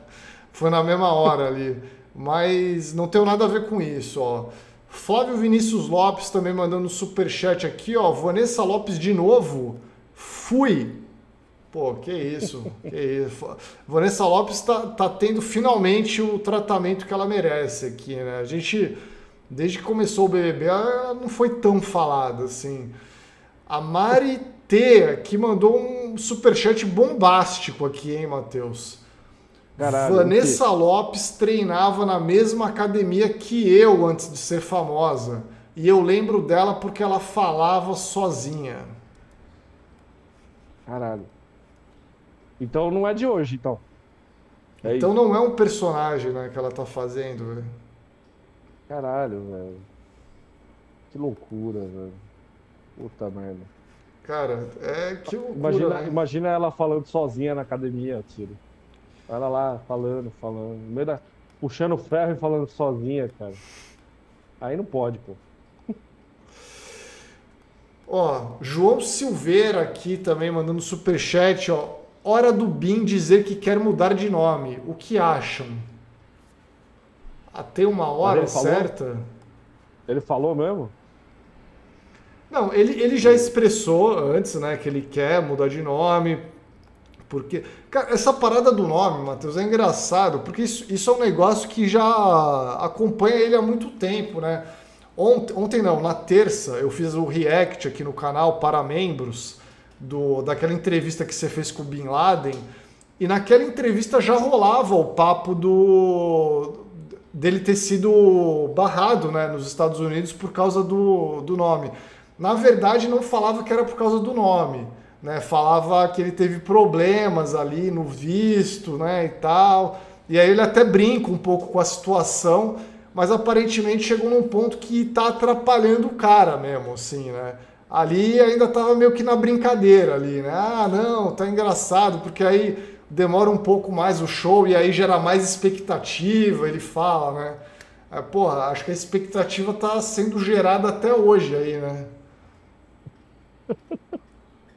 Foi na mesma hora ali. Mas não tem nada a ver com isso, ó. Flávio Vinícius Lopes também mandando super chat aqui, ó. Vanessa Lopes de novo. Fui. Pô, que isso, que isso. Vanessa Lopes tá, tá tendo finalmente o tratamento que ela merece aqui, né? A gente, desde que começou o BBB, ela não foi tão falada assim. A Mari T, que mandou um superchat bombástico aqui, hein, Matheus? Caralho, Vanessa Lopes treinava na mesma academia que eu antes de ser famosa. E eu lembro dela porque ela falava sozinha.
Caralho. Então não é de hoje, então.
É então isso. não é um personagem né, que ela tá fazendo, velho.
Caralho, velho. Que loucura, velho. Puta merda.
Cara, é que loucura.
Imagina,
né?
imagina ela falando sozinha na academia, Tiro. Ela lá falando, falando, no meio da, puxando ferro e falando sozinha, cara. Aí não pode, pô.
Ó, João Silveira aqui também mandando superchat, ó. Hora do BIM dizer que quer mudar de nome. O que acham? Até uma hora ele certa?
Ele falou mesmo?
Não, ele, ele já expressou antes, né, que ele quer mudar de nome, porque, cara, essa parada do nome, Matheus, é engraçado, porque isso, isso é um negócio que já acompanha ele há muito tempo, né? Ontem, ontem não, na terça, eu fiz o react aqui no canal para membros do, daquela entrevista que você fez com o Bin Laden. E naquela entrevista já rolava o papo do dele ter sido barrado né, nos Estados Unidos por causa do, do nome. Na verdade, não falava que era por causa do nome né, falava que ele teve problemas ali no visto, né, e tal. E aí ele até brinca um pouco com a situação, mas aparentemente chegou num ponto que está atrapalhando o cara mesmo, assim, né? Ali ainda estava meio que na brincadeira ali, né? Ah, não, tá engraçado, porque aí demora um pouco mais o show e aí gera mais expectativa, ele fala, né? É, porra, acho que a expectativa está sendo gerada até hoje aí, né?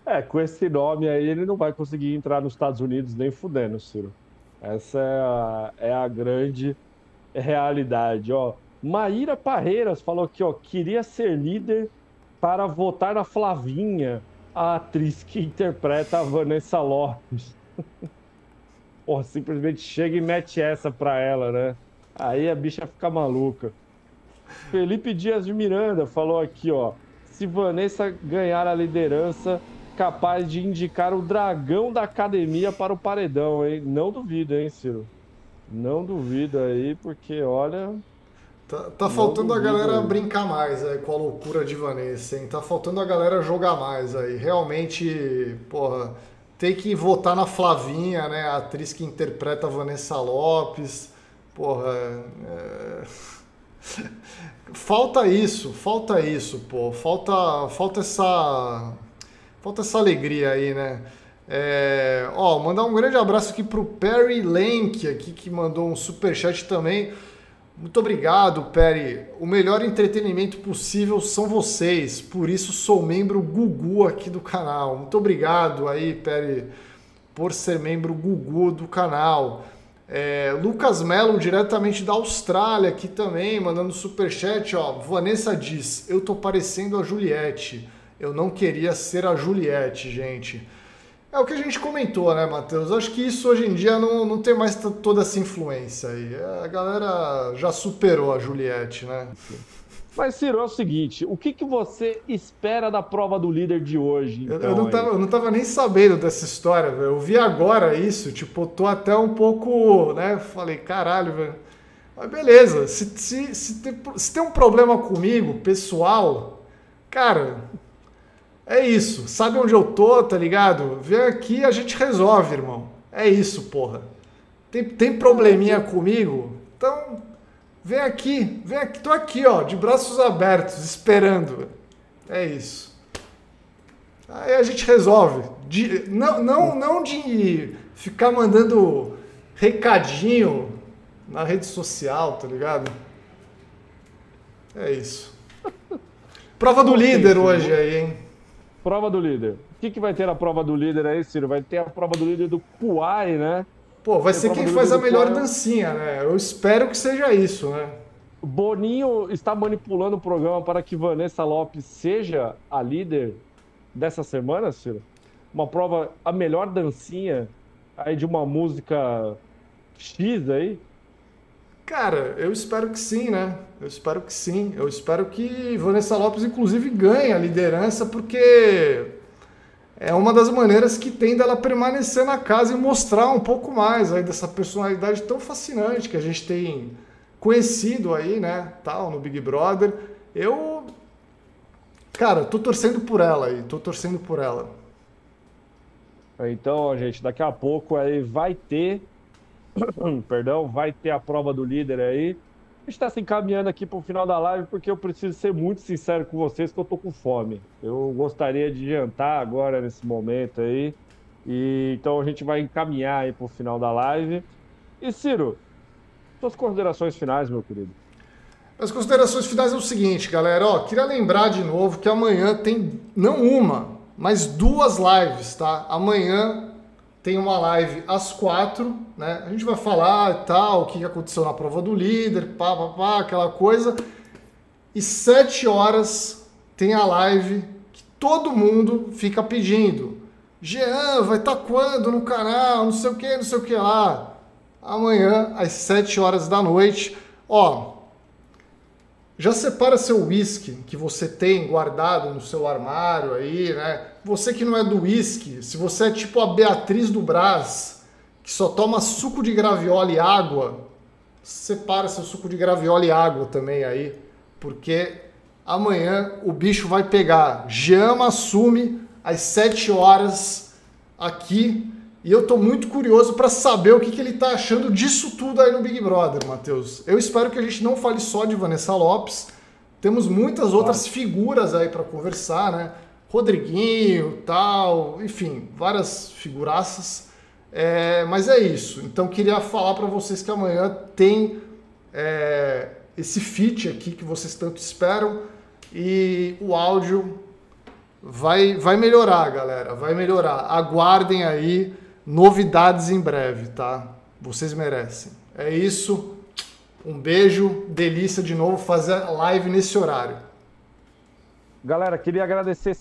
É, com esse nome aí ele não vai conseguir entrar nos Estados Unidos nem fudendo, Ciro. Essa é a, é a grande realidade, ó. Maíra Parreiras falou que, ó, queria ser líder para votar na Flavinha, a atriz que interpreta a Vanessa Lopes. Pô, simplesmente chega e mete essa pra ela, né? Aí a bicha fica maluca. Felipe Dias de Miranda falou aqui, ó. Se Vanessa ganhar a liderança, capaz de indicar o dragão da academia para o paredão, hein? Não duvido, hein, Ciro? Não duvido aí, porque olha.
Tá, tá faltando a galera aí. brincar mais aí com a loucura de Vanessa, hein? Tá faltando a galera jogar mais aí. Realmente, porra, tem que votar na Flavinha, né? A atriz que interpreta a Vanessa Lopes. Porra. É... falta isso, falta isso, pô. Falta, falta essa. Falta essa alegria aí, né? É, ó, mandar um grande abraço aqui pro Perry Lank, aqui, que mandou um super chat também. Muito obrigado, Perry. O melhor entretenimento possível são vocês, por isso sou membro Gugu aqui do canal. Muito obrigado aí, Perry, por ser membro Gugu do canal. É, Lucas Mello, diretamente da Austrália, aqui também, mandando super chat. Ó, Vanessa diz: Eu tô parecendo a Juliette. Eu não queria ser a Juliette, gente. É o que a gente comentou, né, Matheus? Acho que isso hoje em dia não, não tem mais toda essa influência aí. A galera já superou a Juliette, né?
Mas, Ciro, é o seguinte: o que, que você espera da prova do líder de hoje?
Então, eu, eu, não tava, eu não tava nem sabendo dessa história, velho. Eu vi agora isso, tipo, tô até um pouco, né? Falei, caralho, velho. Mas beleza, se, se, se, tem, se tem um problema comigo, pessoal, cara, é isso. Sabe onde eu tô, tá ligado? Vem aqui a gente resolve, irmão. É isso, porra. Tem, tem probleminha comigo? Então, vem aqui. Vem aqui. Tô aqui, ó, de braços abertos, esperando. É isso. Aí a gente resolve. De, não, não, não de ficar mandando recadinho na rede social, tá ligado? É isso. Prova do líder hoje aí, hein?
Prova do líder. O que, que vai ter a prova do líder aí, Ciro? Vai ter a prova do líder do Puai, né?
Pô, vai ser quem faz a melhor dancinha, né? Eu espero que seja isso, né?
Boninho está manipulando o programa para que Vanessa Lopes seja a líder dessa semana, Ciro? Uma prova, a melhor dancinha aí de uma música X aí?
Cara, eu espero que sim, né? Eu espero que sim. Eu espero que Vanessa Lopes, inclusive, ganhe a liderança, porque é uma das maneiras que tem dela permanecer na casa e mostrar um pouco mais aí dessa personalidade tão fascinante que a gente tem conhecido aí, né? Tal, no Big Brother. Eu. Cara, tô torcendo por ela aí, tô torcendo por ela.
Então, gente, daqui a pouco aí vai ter perdão, vai ter a prova do líder aí. A gente está se encaminhando aqui para o final da live porque eu preciso ser muito sincero com vocês que eu tô com fome. Eu gostaria de jantar agora nesse momento aí. E então a gente vai encaminhar aí para o final da live. E Ciro, suas considerações finais, meu querido.
As considerações finais é o seguinte, galera. Ó, queria lembrar de novo que amanhã tem não uma, mas duas lives, tá? Amanhã tem uma live às quatro, né? A gente vai falar e tal, o que aconteceu na prova do líder, pá, pá, pá, aquela coisa. E sete horas tem a live que todo mundo fica pedindo. Jean, vai estar tá quando no canal? Não sei o que, não sei o que lá. Amanhã, às sete horas da noite. Ó, já separa seu whisky que você tem guardado no seu armário aí, né? Você que não é do whisky, se você é tipo a Beatriz do Brás, que só toma suco de graviola e água, separa seu suco de graviola e água também aí, porque amanhã o bicho vai pegar. Jama assume às 7 horas aqui e eu tô muito curioso para saber o que, que ele tá achando disso tudo aí no Big Brother, Matheus. Eu espero que a gente não fale só de Vanessa Lopes. Temos muitas outras figuras aí para conversar, né? Rodriguinho, tal, enfim, várias figuraças. É, mas é isso. Então queria falar para vocês que amanhã tem é, esse feat aqui que vocês tanto esperam e o áudio vai, vai melhorar, galera. Vai melhorar. Aguardem aí novidades em breve, tá? Vocês merecem. É isso. Um beijo, delícia de novo fazer live nesse horário.
Galera, queria agradecer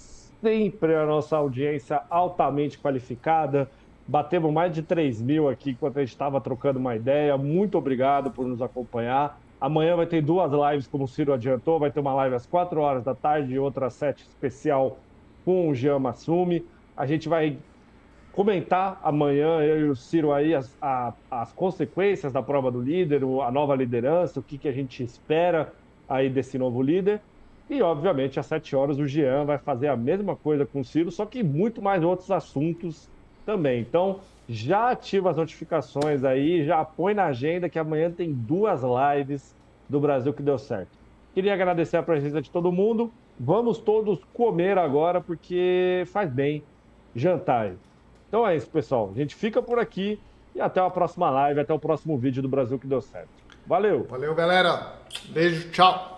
sempre a nossa audiência altamente qualificada. Batemos mais de 3 mil aqui enquanto a gente estava trocando uma ideia. Muito obrigado por nos acompanhar. Amanhã vai ter duas lives, como o Ciro adiantou. Vai ter uma live às 4 horas da tarde e outra às 7 especial com o Jean Massumi. A gente vai comentar amanhã, eu e o Ciro aí, as, a, as consequências da prova do líder, a nova liderança, o que, que a gente espera aí desse novo líder. E, obviamente, às 7 horas o Jean vai fazer a mesma coisa com o Ciro, só que muito mais outros assuntos também. Então, já ativa as notificações aí, já põe na agenda que amanhã tem duas lives do Brasil que deu certo. Queria agradecer a presença de todo mundo. Vamos todos comer agora, porque faz bem jantar. Então é isso, pessoal. A gente fica por aqui e até a próxima live, até o próximo vídeo do Brasil que deu certo. Valeu!
Valeu, galera. Beijo, tchau.